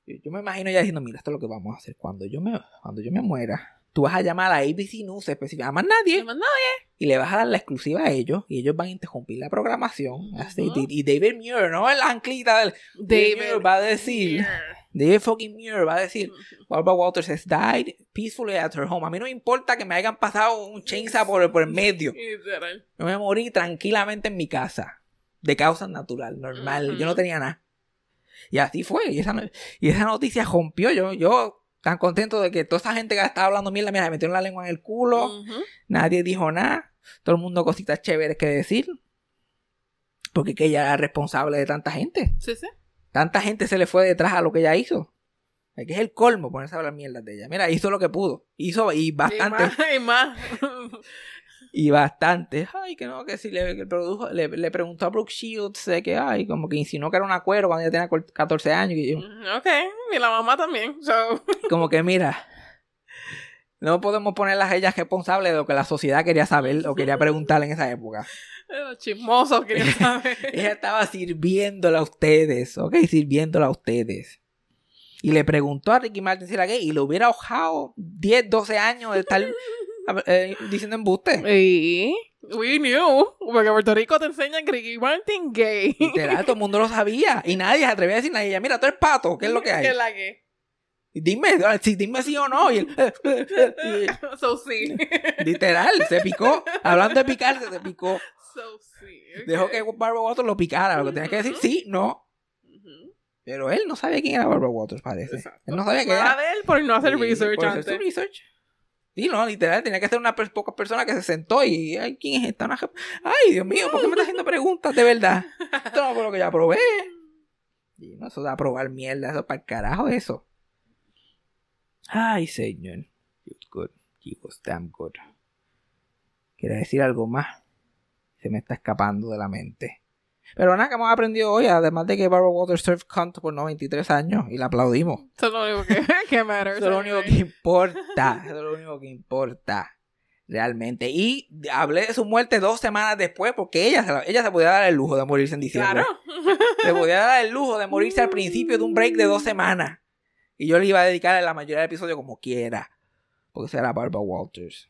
Yo me imagino ella diciendo, mira, esto es lo que vamos a hacer. Cuando yo me, cuando yo me muera, tú vas a llamar a ABC News específica, a más nadie No más nadie. Y le vas a dar la exclusiva a ellos y ellos van a interrumpir la programación. Y, David Muir, no el anclita del David Muir va a decir, David fucking Muir va a decir, Barbara Walters has died peacefully at her home. A mí no me importa que me hayan pasado un chainsaw por, por el medio. Yo me morí tranquilamente en mi casa. De causa natural, normal. Yo no tenía nada. Y así fue. Y esa, y esa noticia rompió. Yo, yo tan contento de que toda esa gente que estaba hablando mierda, mira, me metieron la lengua en el culo. Nadie dijo nada. Todo el mundo cositas chéveres que decir. Porque que ella era responsable de tanta gente. Sí, sí. Tanta gente se le fue detrás a lo que ella hizo. Es que es el colmo ponerse a hablar mierda de ella. Mira, hizo lo que pudo. Hizo y bastante. Y más. Y bastante. Ay, que no, que si le, que produjo, le, le preguntó a Brooke Shields de que, ay, como que insinuó que era un acuerdo cuando ella tenía cor- 14 años. Y yo, ok. Y la mamá también. So. como que mira, no podemos ponerlas a ellas responsables de lo que la sociedad quería saber o quería preguntarle en esa época. Los chismosos querían saber. Ella estaba sirviéndola a ustedes, ¿ok? Sirviéndola a ustedes. Y le preguntó a Ricky Martin si era gay y lo hubiera ahojado 10, 12 años de estar eh, diciendo embuste. We knew. Porque Puerto Rico te enseña que Ricky Martin gay. Literal, todo el mundo lo sabía. Y nadie se atrevía a decirle a ella, mira, tú eres pato, ¿qué es lo que hay? ¿Qué es la que? Dime, si dime sí o no. Y él, y- So sí. literal, se picó. Hablando de picarse, se picó. So sí. Dejó que Barbara Waters lo picara. Lo que tenía que decir sí, no. Pero él no sabía quién era Barbara Waters, parece. Exacto. Él no sabía Nada era. de él por no hacer Sí, research por hacer antes. su research. No, literal, tenía que ser una per- pocas personas que se sentó y, ay, ¿quién es esta? Una Ay, Dios mío, ¿por qué me está haciendo preguntas de verdad? Esto no fue lo que yo aprobé. Y no, eso de aprobar mierda, eso para el carajo eso. Ay, señor. Was good. He was damn good. ¿Quiere decir algo más? Se me está escapando de la mente. Pero nada que hemos aprendido hoy, además de que Barbara Walters served cunt por 93 años y la aplaudimos. Eso es lo único que, que matters. Eso es lo único que importa. Eso es lo único que importa. Realmente. Y hablé de su muerte dos semanas después porque ella se, la- ella se podía dar el lujo de morirse en diciembre. Claro. Se podía dar el lujo de morirse al principio de un break de dos semanas. Y yo le iba a dedicar la mayoría del episodio como quiera. Porque será Barbara Walters.